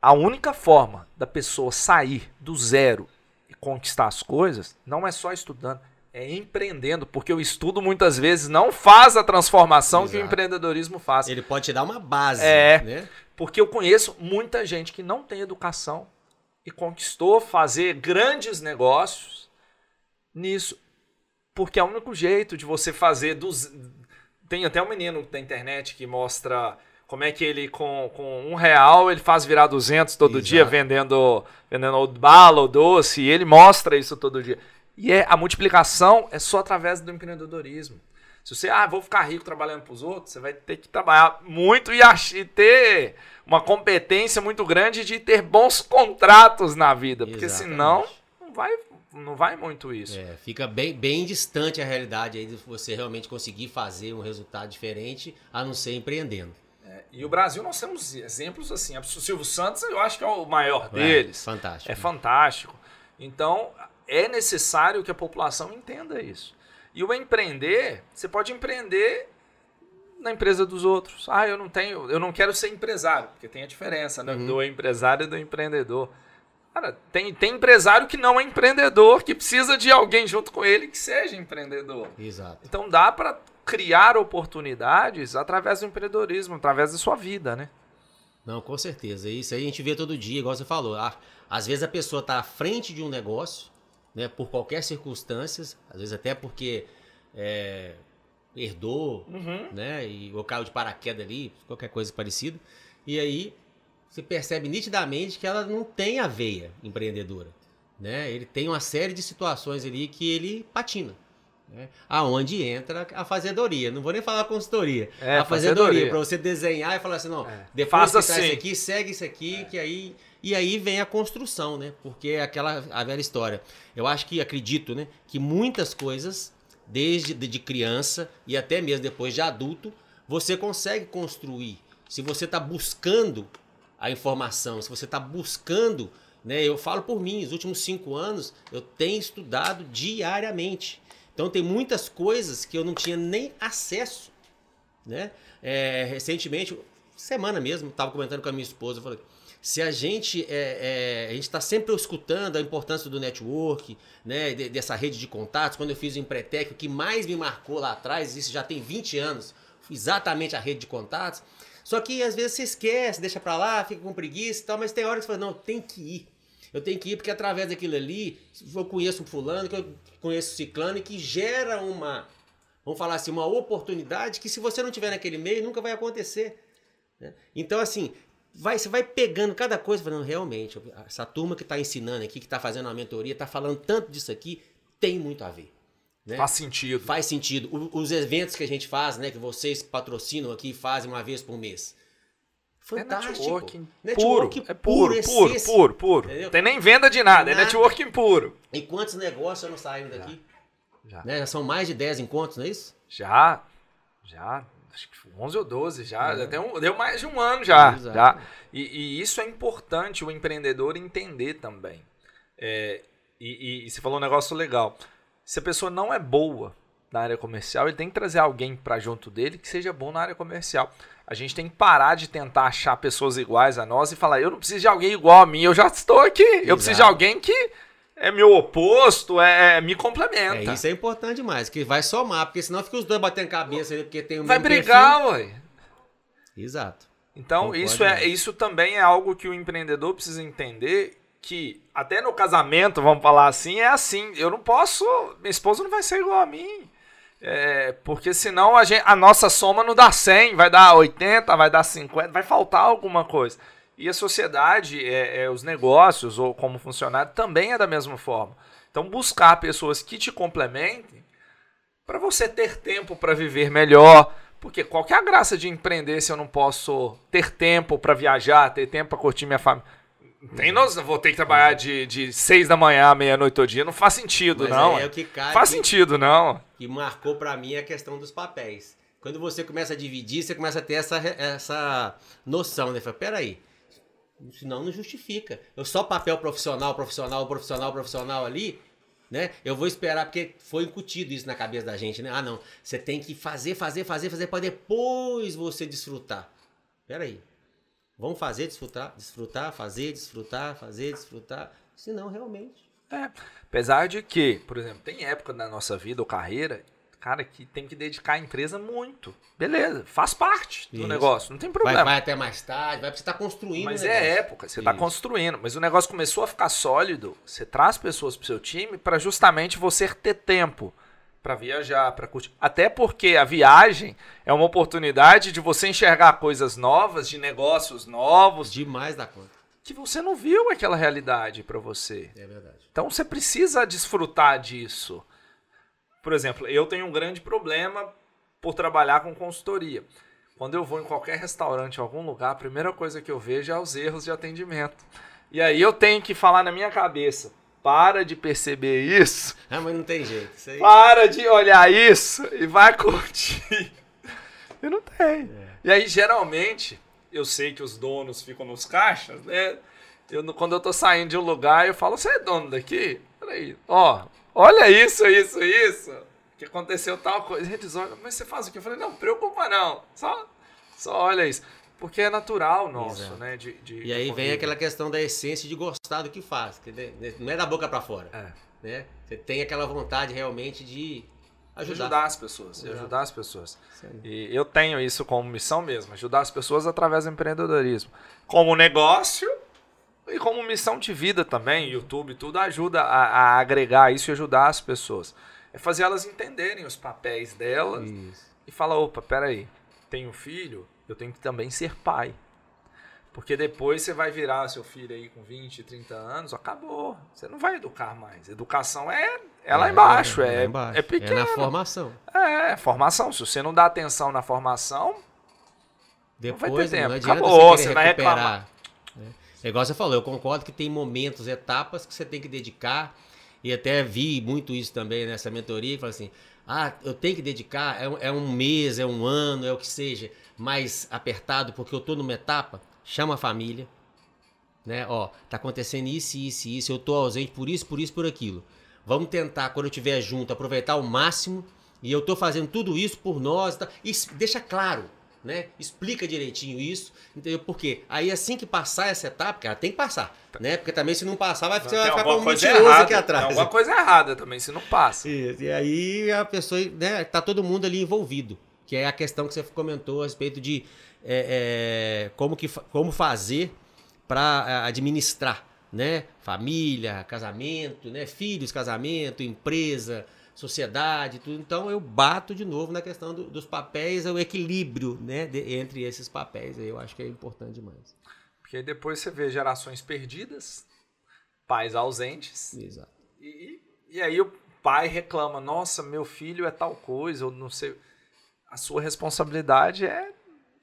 A única forma da pessoa sair do zero e conquistar as coisas não é só estudando, é empreendendo, porque o estudo muitas vezes não faz a transformação Exato. que o empreendedorismo faz. Ele pode te dar uma base, é, né? Porque eu conheço muita gente que não tem educação e conquistou fazer grandes negócios nisso. Porque é o único jeito de você fazer dos. Tem até um menino da internet que mostra como é que ele com, com um real ele faz virar 200 todo Exato. dia vendendo vendendo bala ou doce e ele mostra isso todo dia e é a multiplicação é só através do empreendedorismo se você, ah, vou ficar rico trabalhando para os outros, você vai ter que trabalhar muito e, e ter uma competência muito grande de ter bons contratos na vida, porque Exatamente. senão não vai, não vai muito isso. É, fica bem, bem distante a realidade aí de você realmente conseguir fazer um resultado diferente, a não ser empreendendo. E o Brasil nós temos exemplos assim. O Silvio Santos eu acho que é o maior é, deles. É, fantástico. É fantástico. Então é necessário que a população entenda isso. E o empreender, você pode empreender na empresa dos outros. Ah, eu não tenho, eu não quero ser empresário, porque tem a diferença né, uhum. do empresário e do empreendedor. Cara, tem, tem empresário que não é empreendedor, que precisa de alguém junto com ele que seja empreendedor. Exato. Então dá para criar oportunidades através do empreendedorismo, através da sua vida, né? Não, com certeza. Isso aí a gente vê todo dia, igual você falou. Ah, às vezes a pessoa está à frente de um negócio né, por qualquer circunstância, às vezes até porque é, herdou, uhum. né, e, ou caiu de paraquedas ali, qualquer coisa parecida. E aí você percebe nitidamente que ela não tem a veia empreendedora. Né? Ele tem uma série de situações ali que ele patina. Né? Aonde entra a fazedoria. Não vou nem falar consultoria. É, a fazedoria, para você desenhar e falar assim, não, é. depois Faça assim. isso aqui, segue isso aqui, é. que aí e aí vem a construção, né? Porque é aquela a velha história. Eu acho que acredito, né, que muitas coisas desde de criança e até mesmo depois de adulto, você consegue construir. Se você está buscando a informação, se você está buscando Né? Eu falo por mim, os últimos cinco anos eu tenho estudado diariamente. Então tem muitas coisas que eu não tinha nem acesso. Né? É, recentemente, semana mesmo, estava comentando com a minha esposa, falei, se a gente é, é, a gente está sempre escutando a importância do network, né, dessa rede de contatos. Quando eu fiz o Empretec, o que mais me marcou lá atrás, isso já tem 20 anos, exatamente a rede de contatos. Só que às vezes você esquece, deixa para lá, fica com preguiça e tal, mas tem hora que você fala, não, tem que ir. Eu tenho que ir porque através daquilo ali, eu conheço um fulano, que eu conheço um ciclano e que gera uma, vamos falar assim, uma oportunidade que se você não tiver naquele meio, nunca vai acontecer. Né? Então, assim, vai, você vai pegando cada coisa, falando, realmente, essa turma que está ensinando aqui, que está fazendo uma mentoria, está falando tanto disso aqui, tem muito a ver. Né? Faz sentido. Faz sentido. O, os eventos que a gente faz, né, que vocês patrocinam aqui, fazem uma vez por mês. Fantástico. É networking, networking puro, é puro, puro, puro, puro, puro. Tem nem venda de nada, nada, é networking puro. E quantos negócios não saem daqui? Já. Já. Né? Já são mais de 10 encontros, não é isso? Já, já acho que 11 ou 12 já, é. deu, deu mais de um ano já. já. E, e, isso é importante o empreendedor entender também. É, e, e, e você falou um negócio legal. Se a pessoa não é boa na área comercial, ele tem que trazer alguém para junto dele que seja bom na área comercial. A gente tem que parar de tentar achar pessoas iguais a nós e falar: eu não preciso de alguém igual a mim, eu já estou aqui. Exato. Eu preciso de alguém que é meu oposto, é, é me complementa. É, isso é importante demais, que vai somar, porque senão fica os dois batendo cabeça ali, porque tem o Vai brigar, ué. Exato. Então, isso, é, isso também é algo que o empreendedor precisa entender que até no casamento, vamos falar assim, é assim. Eu não posso. Minha esposa não vai ser igual a mim. É, porque senão a, gente, a nossa soma não dá 100, vai dar 80, vai dar 50, vai faltar alguma coisa. E a sociedade, é, é, os negócios ou como funcionário também é da mesma forma. Então, buscar pessoas que te complementem para você ter tempo para viver melhor. Porque qual que é a graça de empreender se eu não posso ter tempo para viajar, ter tempo para curtir minha família? Tem nós, vou ter que trabalhar de, de seis da manhã à meia-noite todo dia. Não faz sentido, Mas não. É o que cai, faz que, sentido, não. Que marcou para mim a questão dos papéis. Quando você começa a dividir, você começa a ter essa, essa noção, né? Fala, peraí, Senão não justifica. Eu só papel profissional, profissional, profissional, profissional ali, né? Eu vou esperar porque foi incutido isso na cabeça da gente, né? Ah, não, você tem que fazer, fazer, fazer, fazer para depois você desfrutar. Pera aí. Vamos fazer, desfrutar, desfrutar, fazer, desfrutar, fazer, desfrutar. Senão, realmente. É. Apesar de que, por exemplo, tem época na nossa vida ou carreira cara que tem que dedicar a empresa muito. Beleza, faz parte do Isso. negócio, não tem problema. Vai, vai, até mais tarde, vai porque você tá construindo. Mas é época, você está construindo. Mas o negócio começou a ficar sólido, você traz pessoas pro seu time para justamente você ter tempo para viajar, para curtir. Até porque a viagem é uma oportunidade de você enxergar coisas novas, de negócios novos. Demais da conta. Que você não viu aquela realidade para você. É verdade. Então você precisa desfrutar disso. Por exemplo, eu tenho um grande problema por trabalhar com consultoria. Quando eu vou em qualquer restaurante, em algum lugar, a primeira coisa que eu vejo é os erros de atendimento. E aí eu tenho que falar na minha cabeça, para de perceber isso. Ah, mas não tem jeito. Aí... Para de olhar isso e vai curtir. E não tem. É. E aí, geralmente, eu sei que os donos ficam nos caixas, né? Eu, quando eu tô saindo de um lugar, eu falo, você é dono daqui? Peraí, ó, olha isso, isso, isso. Que aconteceu tal coisa. Eles olham, mas você faz o quê? Eu falei, não, preocupa não. Só, só olha isso. Porque é natural nosso, Exato. né? De, de, e aí vem aquela questão da essência de gostar do que faz. Que não é da boca para fora. É. Né? Você tem aquela vontade realmente de ajudar, ajudar as pessoas. De ajudar as pessoas. Sim. E eu tenho isso como missão mesmo, ajudar as pessoas através do empreendedorismo. Como negócio e como missão de vida também, YouTube, tudo ajuda a, a agregar isso e ajudar as pessoas. É fazer elas entenderem os papéis delas isso. e falar, opa, peraí, tenho filho, eu tenho que também ser pai. Porque depois você vai virar seu filho aí com 20, 30 anos, acabou. Você não vai educar mais. Educação é, é lá é, embaixo, é, é, embaixo. é pequeno. É na formação. É, formação. Se você não dá atenção na formação, depois, não vai ter tempo. Não acabou, você, você vai reclamar. É igual você falou, eu concordo que tem momentos, etapas que você tem que dedicar. E até vi muito isso também nessa mentoria. Fala assim: ah, eu tenho que dedicar, é, é, um mês, é um ano, é o que seja, mais apertado, porque eu estou numa etapa. Chama a família. né? Ó, tá acontecendo isso, isso, isso, eu tô ausente por isso, por isso, por aquilo. Vamos tentar, quando eu estiver junto, aproveitar o máximo. E eu tô fazendo tudo isso por nós. Tá? E deixa claro, né? Explica direitinho isso, entendeu? Porque aí assim que passar essa etapa, cara, tem que passar, né? Porque também se não passar, vai, você vai ficar como mentiroso errada, aqui atrás. Tem alguma coisa errada também, se não passa. Isso, e aí a pessoa, né, tá todo mundo ali envolvido, que é a questão que você comentou a respeito de é, é, como, que, como fazer para é, administrar, né? Família, casamento, né? Filhos, casamento, empresa, sociedade, tudo. Então eu bato de novo na questão do, dos papéis, o equilíbrio, né? De, entre esses papéis. Eu acho que é importante demais. Porque aí depois você vê gerações perdidas, pais ausentes. Exato. E, e aí o pai reclama: Nossa, meu filho é tal coisa, ou não sei. A sua responsabilidade é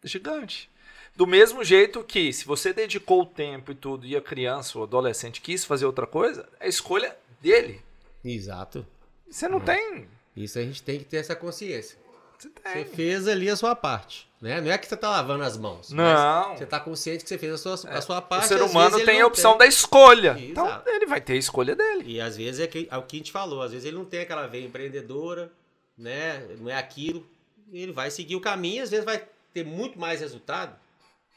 gigante. Do mesmo jeito que, se você dedicou o tempo e tudo, e a criança ou adolescente quis fazer outra coisa, é escolha dele. Exato. Você não é. tem. Isso a gente tem que ter essa consciência. Você, tem. você fez ali a sua parte. Né? Não é que você está lavando as mãos. Não. Você está consciente que você fez a sua, a sua parte. O ser humano tem a opção tem. da escolha. Então Exato. ele vai ter a escolha dele. E às vezes é, que, é o que a gente falou. Às vezes ele não tem aquela veia empreendedora, né? não é aquilo. Ele vai seguir o caminho, às vezes vai ter muito mais resultado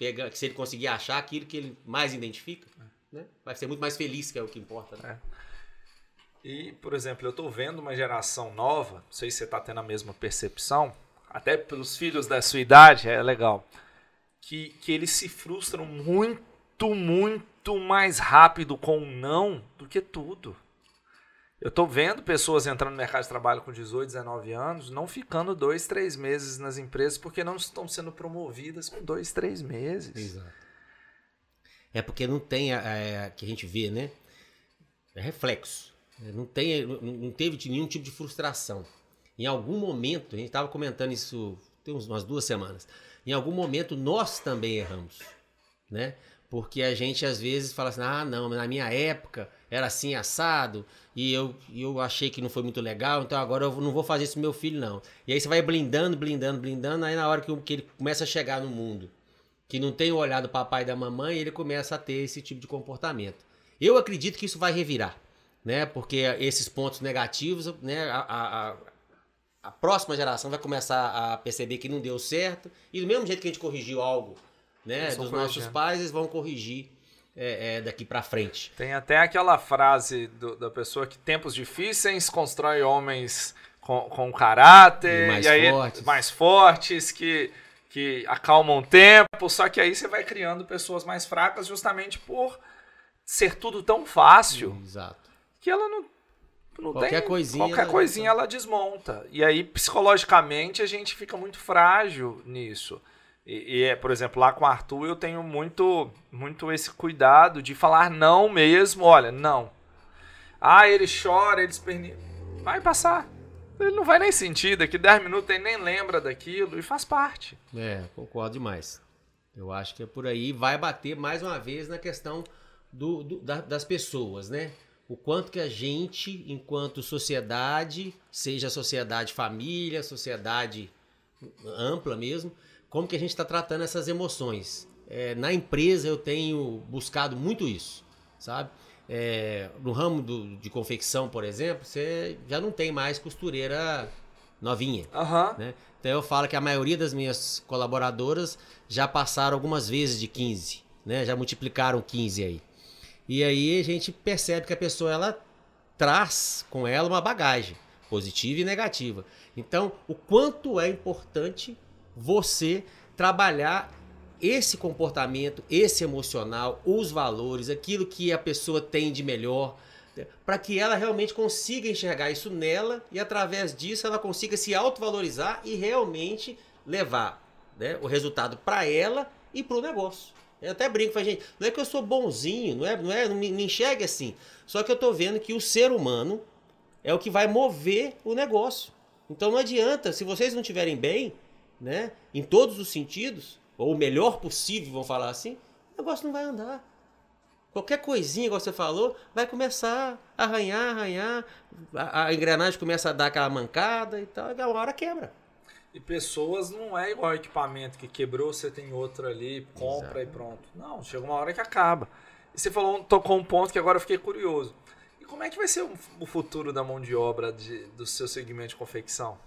pega, se ele conseguir achar aquilo que ele mais identifica, né? vai ser muito mais feliz, que é o que importa. Né? É. E, por exemplo, eu estou vendo uma geração nova, não sei se você está tendo a mesma percepção, até pelos filhos da sua idade, é legal, que, que eles se frustram muito, muito mais rápido com o não do que tudo. Eu estou vendo pessoas entrando no mercado de trabalho com 18, 19 anos, não ficando dois, três meses nas empresas porque não estão sendo promovidas com dois, três meses. Exato. É porque não tem a, a que a gente vê, né? É reflexo. Não, tem, não teve nenhum tipo de frustração. Em algum momento, a gente estava comentando isso tem umas duas semanas. Em algum momento nós também erramos, né? Porque a gente às vezes fala assim: ah, não, na minha época era assim assado e eu, eu achei que não foi muito legal, então agora eu não vou fazer isso com meu filho, não. E aí você vai blindando, blindando, blindando, aí na hora que, que ele começa a chegar no mundo, que não tem o olhar do papai e da mamãe, ele começa a ter esse tipo de comportamento. Eu acredito que isso vai revirar, né? Porque esses pontos negativos, né? A, a, a próxima geração vai começar a perceber que não deu certo, e do mesmo jeito que a gente corrigiu algo né, dos nossos pais, eles vão corrigir é, é, daqui para frente. Tem até aquela frase do, da pessoa que tempos difíceis constrói homens com, com caráter e, mais, e aí, fortes. mais fortes que, que acalmam o tempo, só que aí você vai criando pessoas mais fracas justamente por ser tudo tão fácil Exato. que ela não, não qualquer tem, coisinha qualquer coisinha ela desmonta e aí psicologicamente a gente fica muito frágil nisso e, e, é, por exemplo, lá com o Arthur eu tenho muito, muito esse cuidado de falar não mesmo. Olha, não. Ah, ele chora, ele esperneia. Vai passar. Ele não vai nem sentir, daqui 10 minutos ele nem lembra daquilo e faz parte. É, concordo demais. Eu acho que é por aí. Vai bater mais uma vez na questão do, do da, das pessoas, né? O quanto que a gente, enquanto sociedade, seja sociedade família, sociedade ampla mesmo, como que a gente está tratando essas emoções. É, na empresa eu tenho buscado muito isso, sabe? É, no ramo do, de confecção, por exemplo, você já não tem mais costureira novinha. Uhum. Né? Então eu falo que a maioria das minhas colaboradoras já passaram algumas vezes de 15, né? já multiplicaram 15 aí. E aí a gente percebe que a pessoa ela traz com ela uma bagagem positiva e negativa. Então, o quanto é importante você trabalhar esse comportamento, esse emocional, os valores, aquilo que a pessoa tem de melhor, para que ela realmente consiga enxergar isso nela e através disso ela consiga se autovalorizar e realmente levar né, o resultado para ela e para o negócio. Eu até brinco, falo, gente, não é que eu sou bonzinho, não é, não é, não me, me enxergue assim. Só que eu estou vendo que o ser humano é o que vai mover o negócio. Então não adianta, se vocês não estiverem bem, né? Em todos os sentidos, ou o melhor possível, vamos falar assim, o negócio não vai andar. Qualquer coisinha, igual você falou, vai começar a arranhar, arranhar, a, a engrenagem começa a dar aquela mancada e tal, e uma hora quebra. E pessoas não é igual equipamento que quebrou, você tem outro ali, compra Exato. e pronto. Não, chega uma hora que acaba. E você falou, tocou um ponto que agora eu fiquei curioso. E como é que vai ser o futuro da mão de obra de, do seu segmento de confecção?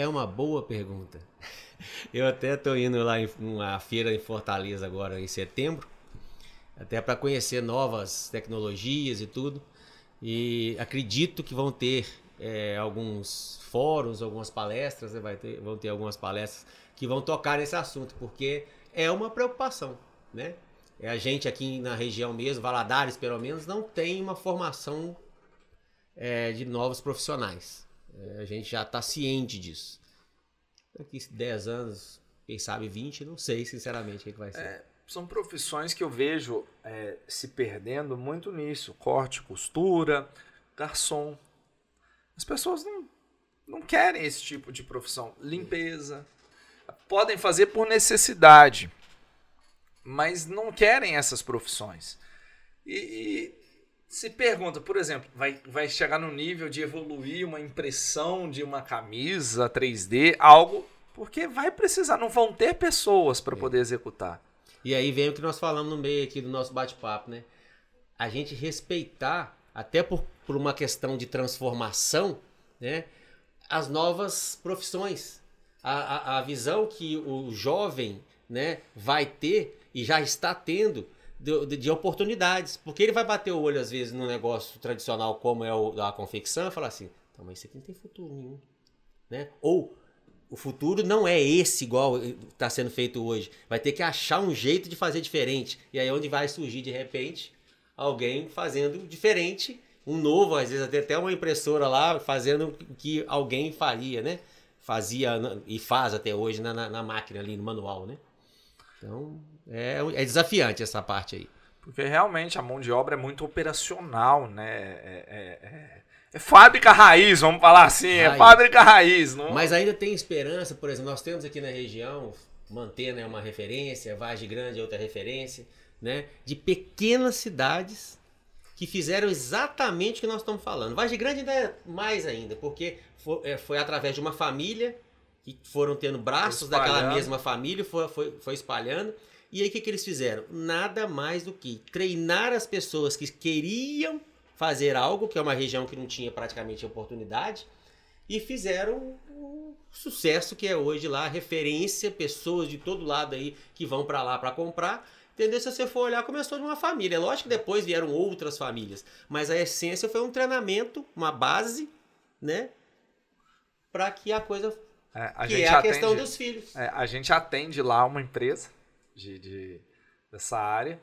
É uma boa pergunta. Eu até estou indo lá em uma feira em Fortaleza agora em setembro, até para conhecer novas tecnologias e tudo. E acredito que vão ter é, alguns fóruns, algumas palestras, né? Ter, vão ter algumas palestras que vão tocar nesse assunto, porque é uma preocupação, né? É a gente aqui na região mesmo, Valadares pelo menos, não tem uma formação é, de novos profissionais. É, a gente já está ciente disso. Daqui 10 anos, quem sabe 20, não sei sinceramente o que, vai ser. É, são profissões que eu vejo é, se perdendo muito nisso. Corte, costura, garçom. As pessoas não, não querem esse tipo de profissão. Limpeza. Podem fazer por necessidade, mas não querem essas profissões. E, e se pergunta, por exemplo, vai, vai chegar no nível de evoluir uma impressão de uma camisa 3D, algo, porque vai precisar, não vão ter pessoas para é. poder executar. E aí vem o que nós falamos no meio aqui do nosso bate-papo, né? A gente respeitar, até por, por uma questão de transformação, né? As novas profissões. A, a, a visão que o jovem né, vai ter e já está tendo de, de, oportunidades. Porque ele vai bater o olho, às vezes, no negócio tradicional como é o, a confecção e falar assim, então, mas isso aqui não tem futuro nenhum. Né? Ou o futuro não é esse igual está sendo feito hoje. Vai ter que achar um jeito de fazer diferente. E aí é onde vai surgir, de repente, alguém fazendo diferente, um novo, às vezes até uma impressora lá fazendo o que alguém faria, né? Fazia e faz até hoje na, na, na máquina ali, no manual, né? Então, é, é desafiante essa parte aí. Porque realmente a mão de obra é muito operacional, né? É, é, é, é fábrica raiz, vamos falar assim, é raiz. é fábrica raiz. Não... Mas ainda tem esperança, por exemplo, nós temos aqui na região, Mantena é uma referência, Vargem Grande é outra referência, né? De pequenas cidades que fizeram exatamente o que nós estamos falando. Vargem Grande ainda é mais ainda, porque foi, é, foi através de uma família que foram tendo braços daquela mesma família, foi, foi, foi espalhando. E aí o que, que eles fizeram? Nada mais do que treinar as pessoas que queriam fazer algo, que é uma região que não tinha praticamente oportunidade, e fizeram o sucesso que é hoje lá, referência, pessoas de todo lado aí que vão para lá para comprar. Entendeu? Se você for olhar, começou de uma família. É lógico que depois vieram outras famílias, mas a essência foi um treinamento, uma base, né? Para que a coisa. É, a que é a atende, questão dos filhos. É, a gente atende lá uma empresa de, de dessa área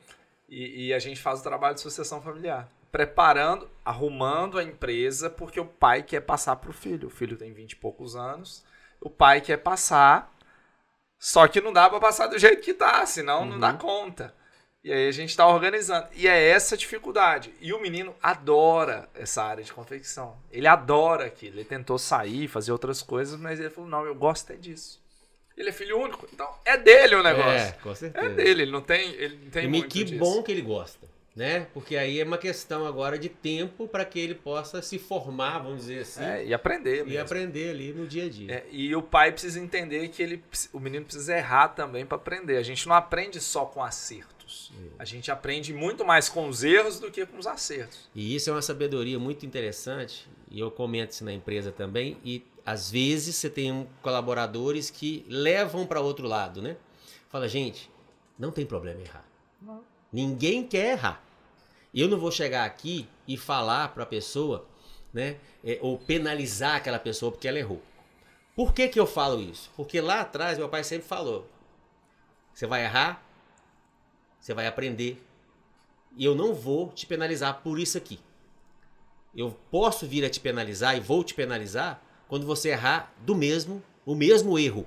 e, e, a gente faz o trabalho de sucessão familiar. Preparando, arrumando a empresa porque o pai quer passar para o filho. O filho tem 20 e poucos anos, o pai quer passar, só que não dá para passar do jeito que tá, senão uhum. não dá uhum. conta. E aí a gente está organizando. E é essa dificuldade. E o menino adora essa área de confecção. Ele adora aquilo. Ele tentou sair, fazer outras coisas, mas ele falou: não, eu gosto é disso. Ele é filho único, então é dele o negócio. É, com certeza. É dele, ele não tem, ele não tem e muito que disso. bom que ele gosta, né? Porque aí é uma questão agora de tempo para que ele possa se formar, vamos dizer assim. É, e aprender mesmo. E aprender ali no dia a dia. É, e o pai precisa entender que ele, o menino precisa errar também para aprender. A gente não aprende só com acertos. É. A gente aprende muito mais com os erros do que com os acertos. E isso é uma sabedoria muito interessante, e eu comento isso na empresa também, e às vezes você tem colaboradores que levam para outro lado, né? Fala, gente, não tem problema errar. Não. Ninguém quer errar. Eu não vou chegar aqui e falar para a pessoa, né? É, ou penalizar aquela pessoa porque ela errou. Por que, que eu falo isso? Porque lá atrás meu pai sempre falou: você vai errar, você vai aprender. E eu não vou te penalizar por isso aqui. Eu posso vir a te penalizar e vou te penalizar quando você errar do mesmo, o mesmo erro.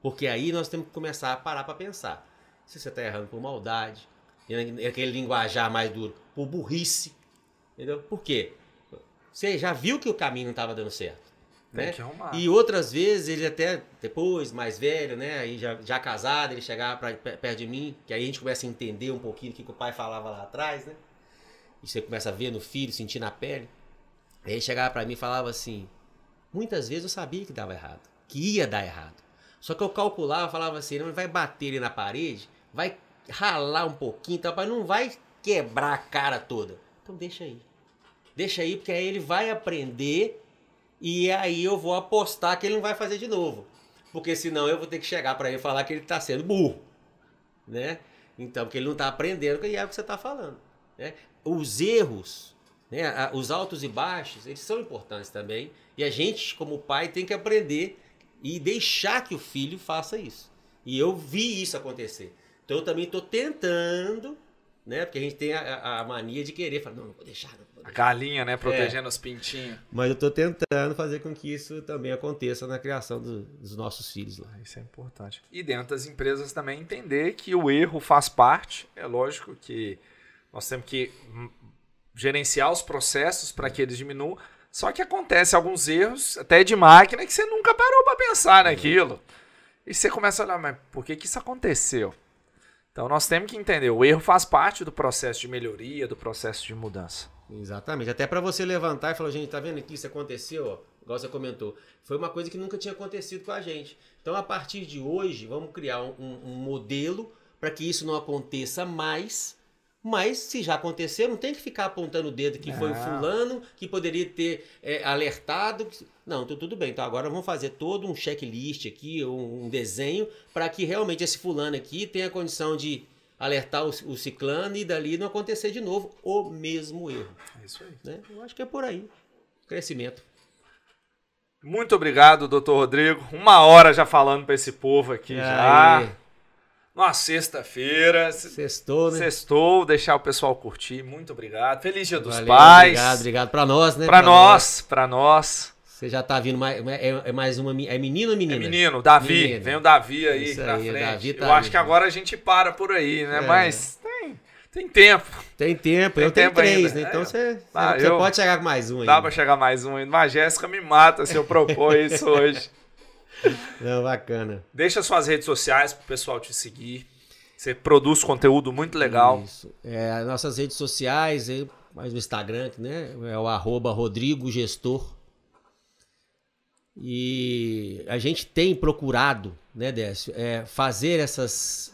Porque aí nós temos que começar a parar para pensar. Se você está errando por maldade, aquele linguajar mais duro, por burrice, entendeu? Por quê? Você já viu que o caminho não estava dando certo. Né? E outras vezes ele até depois, mais velho, né? Aí já, já casado, ele chegava pra, perto de mim, que aí a gente começa a entender um pouquinho o que, que o pai falava lá atrás, né? E você começa a ver no filho, sentir na pele. Aí ele chegava para mim e falava assim: Muitas vezes eu sabia que dava errado, que ia dar errado. Só que eu calculava, falava assim, não vai bater ele na parede, vai ralar um pouquinho, tá, mas não vai quebrar a cara toda. Então deixa aí. Deixa aí, porque aí ele vai aprender e aí eu vou apostar que ele não vai fazer de novo. Porque senão eu vou ter que chegar para ele e falar que ele está sendo burro. Né? Então, porque ele não está aprendendo e é o que você está falando. Né? Os erros, né? os altos e baixos, eles são importantes também. E a gente, como pai, tem que aprender e deixar que o filho faça isso. E eu vi isso acontecer. Então eu também estou tentando, né? Porque a gente tem a, a, mania de querer falar, não, não vou deixar, não vou deixar. A galinha, né? Protegendo é. os pintinhos. Mas eu estou tentando fazer com que isso também aconteça na criação do, dos nossos filhos lá. Isso é importante. E dentro das empresas também entender que o erro faz parte. É lógico que nós temos que gerenciar os processos para que eles diminuam. Só que acontece alguns erros, até de máquina, que você nunca parou para pensar naquilo. E você começa a olhar, mas por que, que isso aconteceu? Então nós temos que entender, o erro faz parte do processo de melhoria, do processo de mudança. Exatamente. Até para você levantar e falar, gente, tá vendo que isso aconteceu, ó, igual você comentou. Foi uma coisa que nunca tinha acontecido com a gente. Então, a partir de hoje, vamos criar um, um modelo para que isso não aconteça mais mas se já aconteceu, não tem que ficar apontando o dedo que não. foi o fulano que poderia ter é, alertado. Não, então tudo bem. Então agora vamos fazer todo um checklist aqui, um, um desenho, para que realmente esse fulano aqui tenha condição de alertar o, o, ciclano e dali não acontecer de novo o mesmo erro. É isso aí. Né? Eu acho que é por aí. Crescimento. Muito obrigado, doutor Rodrigo. Uma hora já falando para esse povo aqui já numa sexta-feira. Sextou, né? Sextou, deixar o pessoal curtir. Muito obrigado. Feliz Dia dos Pais. Obrigado, obrigado. Pra nós, né? Pra, pra nós, nós, pra nós. Você já tá vindo mais. É, é mais uma. É menino ou menina? É menino, Davi. Menino. Vem o Davi aí Isso na aí, frente. Davi tá Eu acho que agora a gente para por aí, né? É. Mas tem, tem tempo. Tem tempo, tem eu tempo tenho três, ainda. né? Então é. você, ah, você eu... pode chegar com mais um aí. Dá pra chegar mais um ainda. Mas a Jéssica me mata se eu propor isso hoje. Não, bacana. Deixa suas redes sociais pro pessoal te seguir. Você produz conteúdo muito legal. Isso. É, nossas redes sociais, mais o Instagram, né? É o arroba Rodrigo Gestor. E a gente tem procurado, né, Décio, é, fazer essas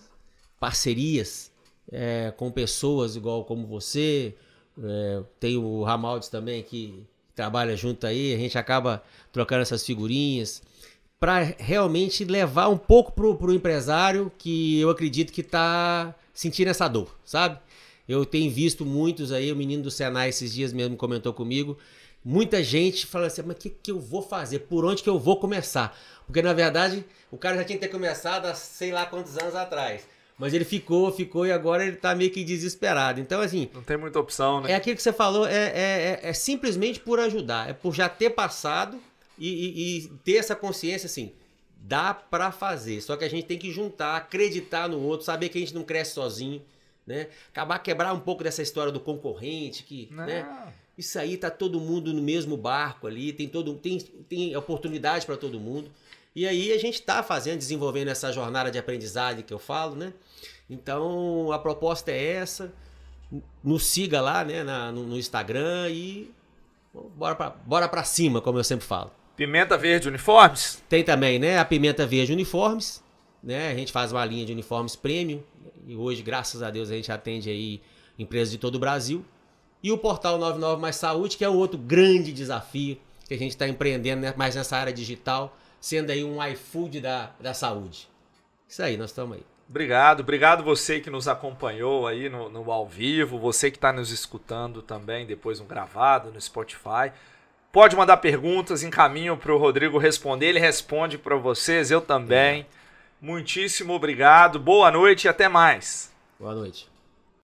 parcerias é, com pessoas igual como você. É, tem o Ramaldes também que trabalha junto aí. A gente acaba trocando essas figurinhas para realmente levar um pouco pro, pro empresário que eu acredito que está sentindo essa dor, sabe? Eu tenho visto muitos aí, o menino do Senai esses dias mesmo comentou comigo, muita gente fala assim, mas o que, que eu vou fazer? Por onde que eu vou começar? Porque na verdade o cara já tinha que ter começado há sei lá quantos anos atrás. Mas ele ficou, ficou e agora ele tá meio que desesperado. Então, assim. Não tem muita opção, né? É aquilo que você falou, é, é, é, é simplesmente por ajudar. É por já ter passado e, e, e ter essa consciência assim, dá para fazer. Só que a gente tem que juntar, acreditar no outro, saber que a gente não cresce sozinho, né? Acabar quebrar um pouco dessa história do concorrente, que, né? Isso aí tá todo mundo no mesmo barco ali, tem todo tem, tem oportunidade para todo mundo. E aí a gente está fazendo, desenvolvendo essa jornada de aprendizagem que eu falo, né? Então a proposta é essa. Nos siga lá, né, na, no, no Instagram e bora para bora pra cima, como eu sempre falo. Pimenta Verde Uniformes? Tem também, né? A Pimenta Verde Uniformes. Né? A gente faz uma linha de uniformes premium. E hoje, graças a Deus, a gente atende aí empresas de todo o Brasil. E o portal 99 Mais Saúde, que é o outro grande desafio que a gente está empreendendo né? mais nessa área digital, sendo aí um iFood da, da saúde. Isso aí, nós estamos aí. Obrigado, obrigado você que nos acompanhou aí no, no ao vivo, você que está nos escutando também depois no gravado, no Spotify. Pode mandar perguntas, encaminho para o Rodrigo responder. Ele responde para vocês, eu também. É. Muitíssimo obrigado, boa noite e até mais. Boa noite.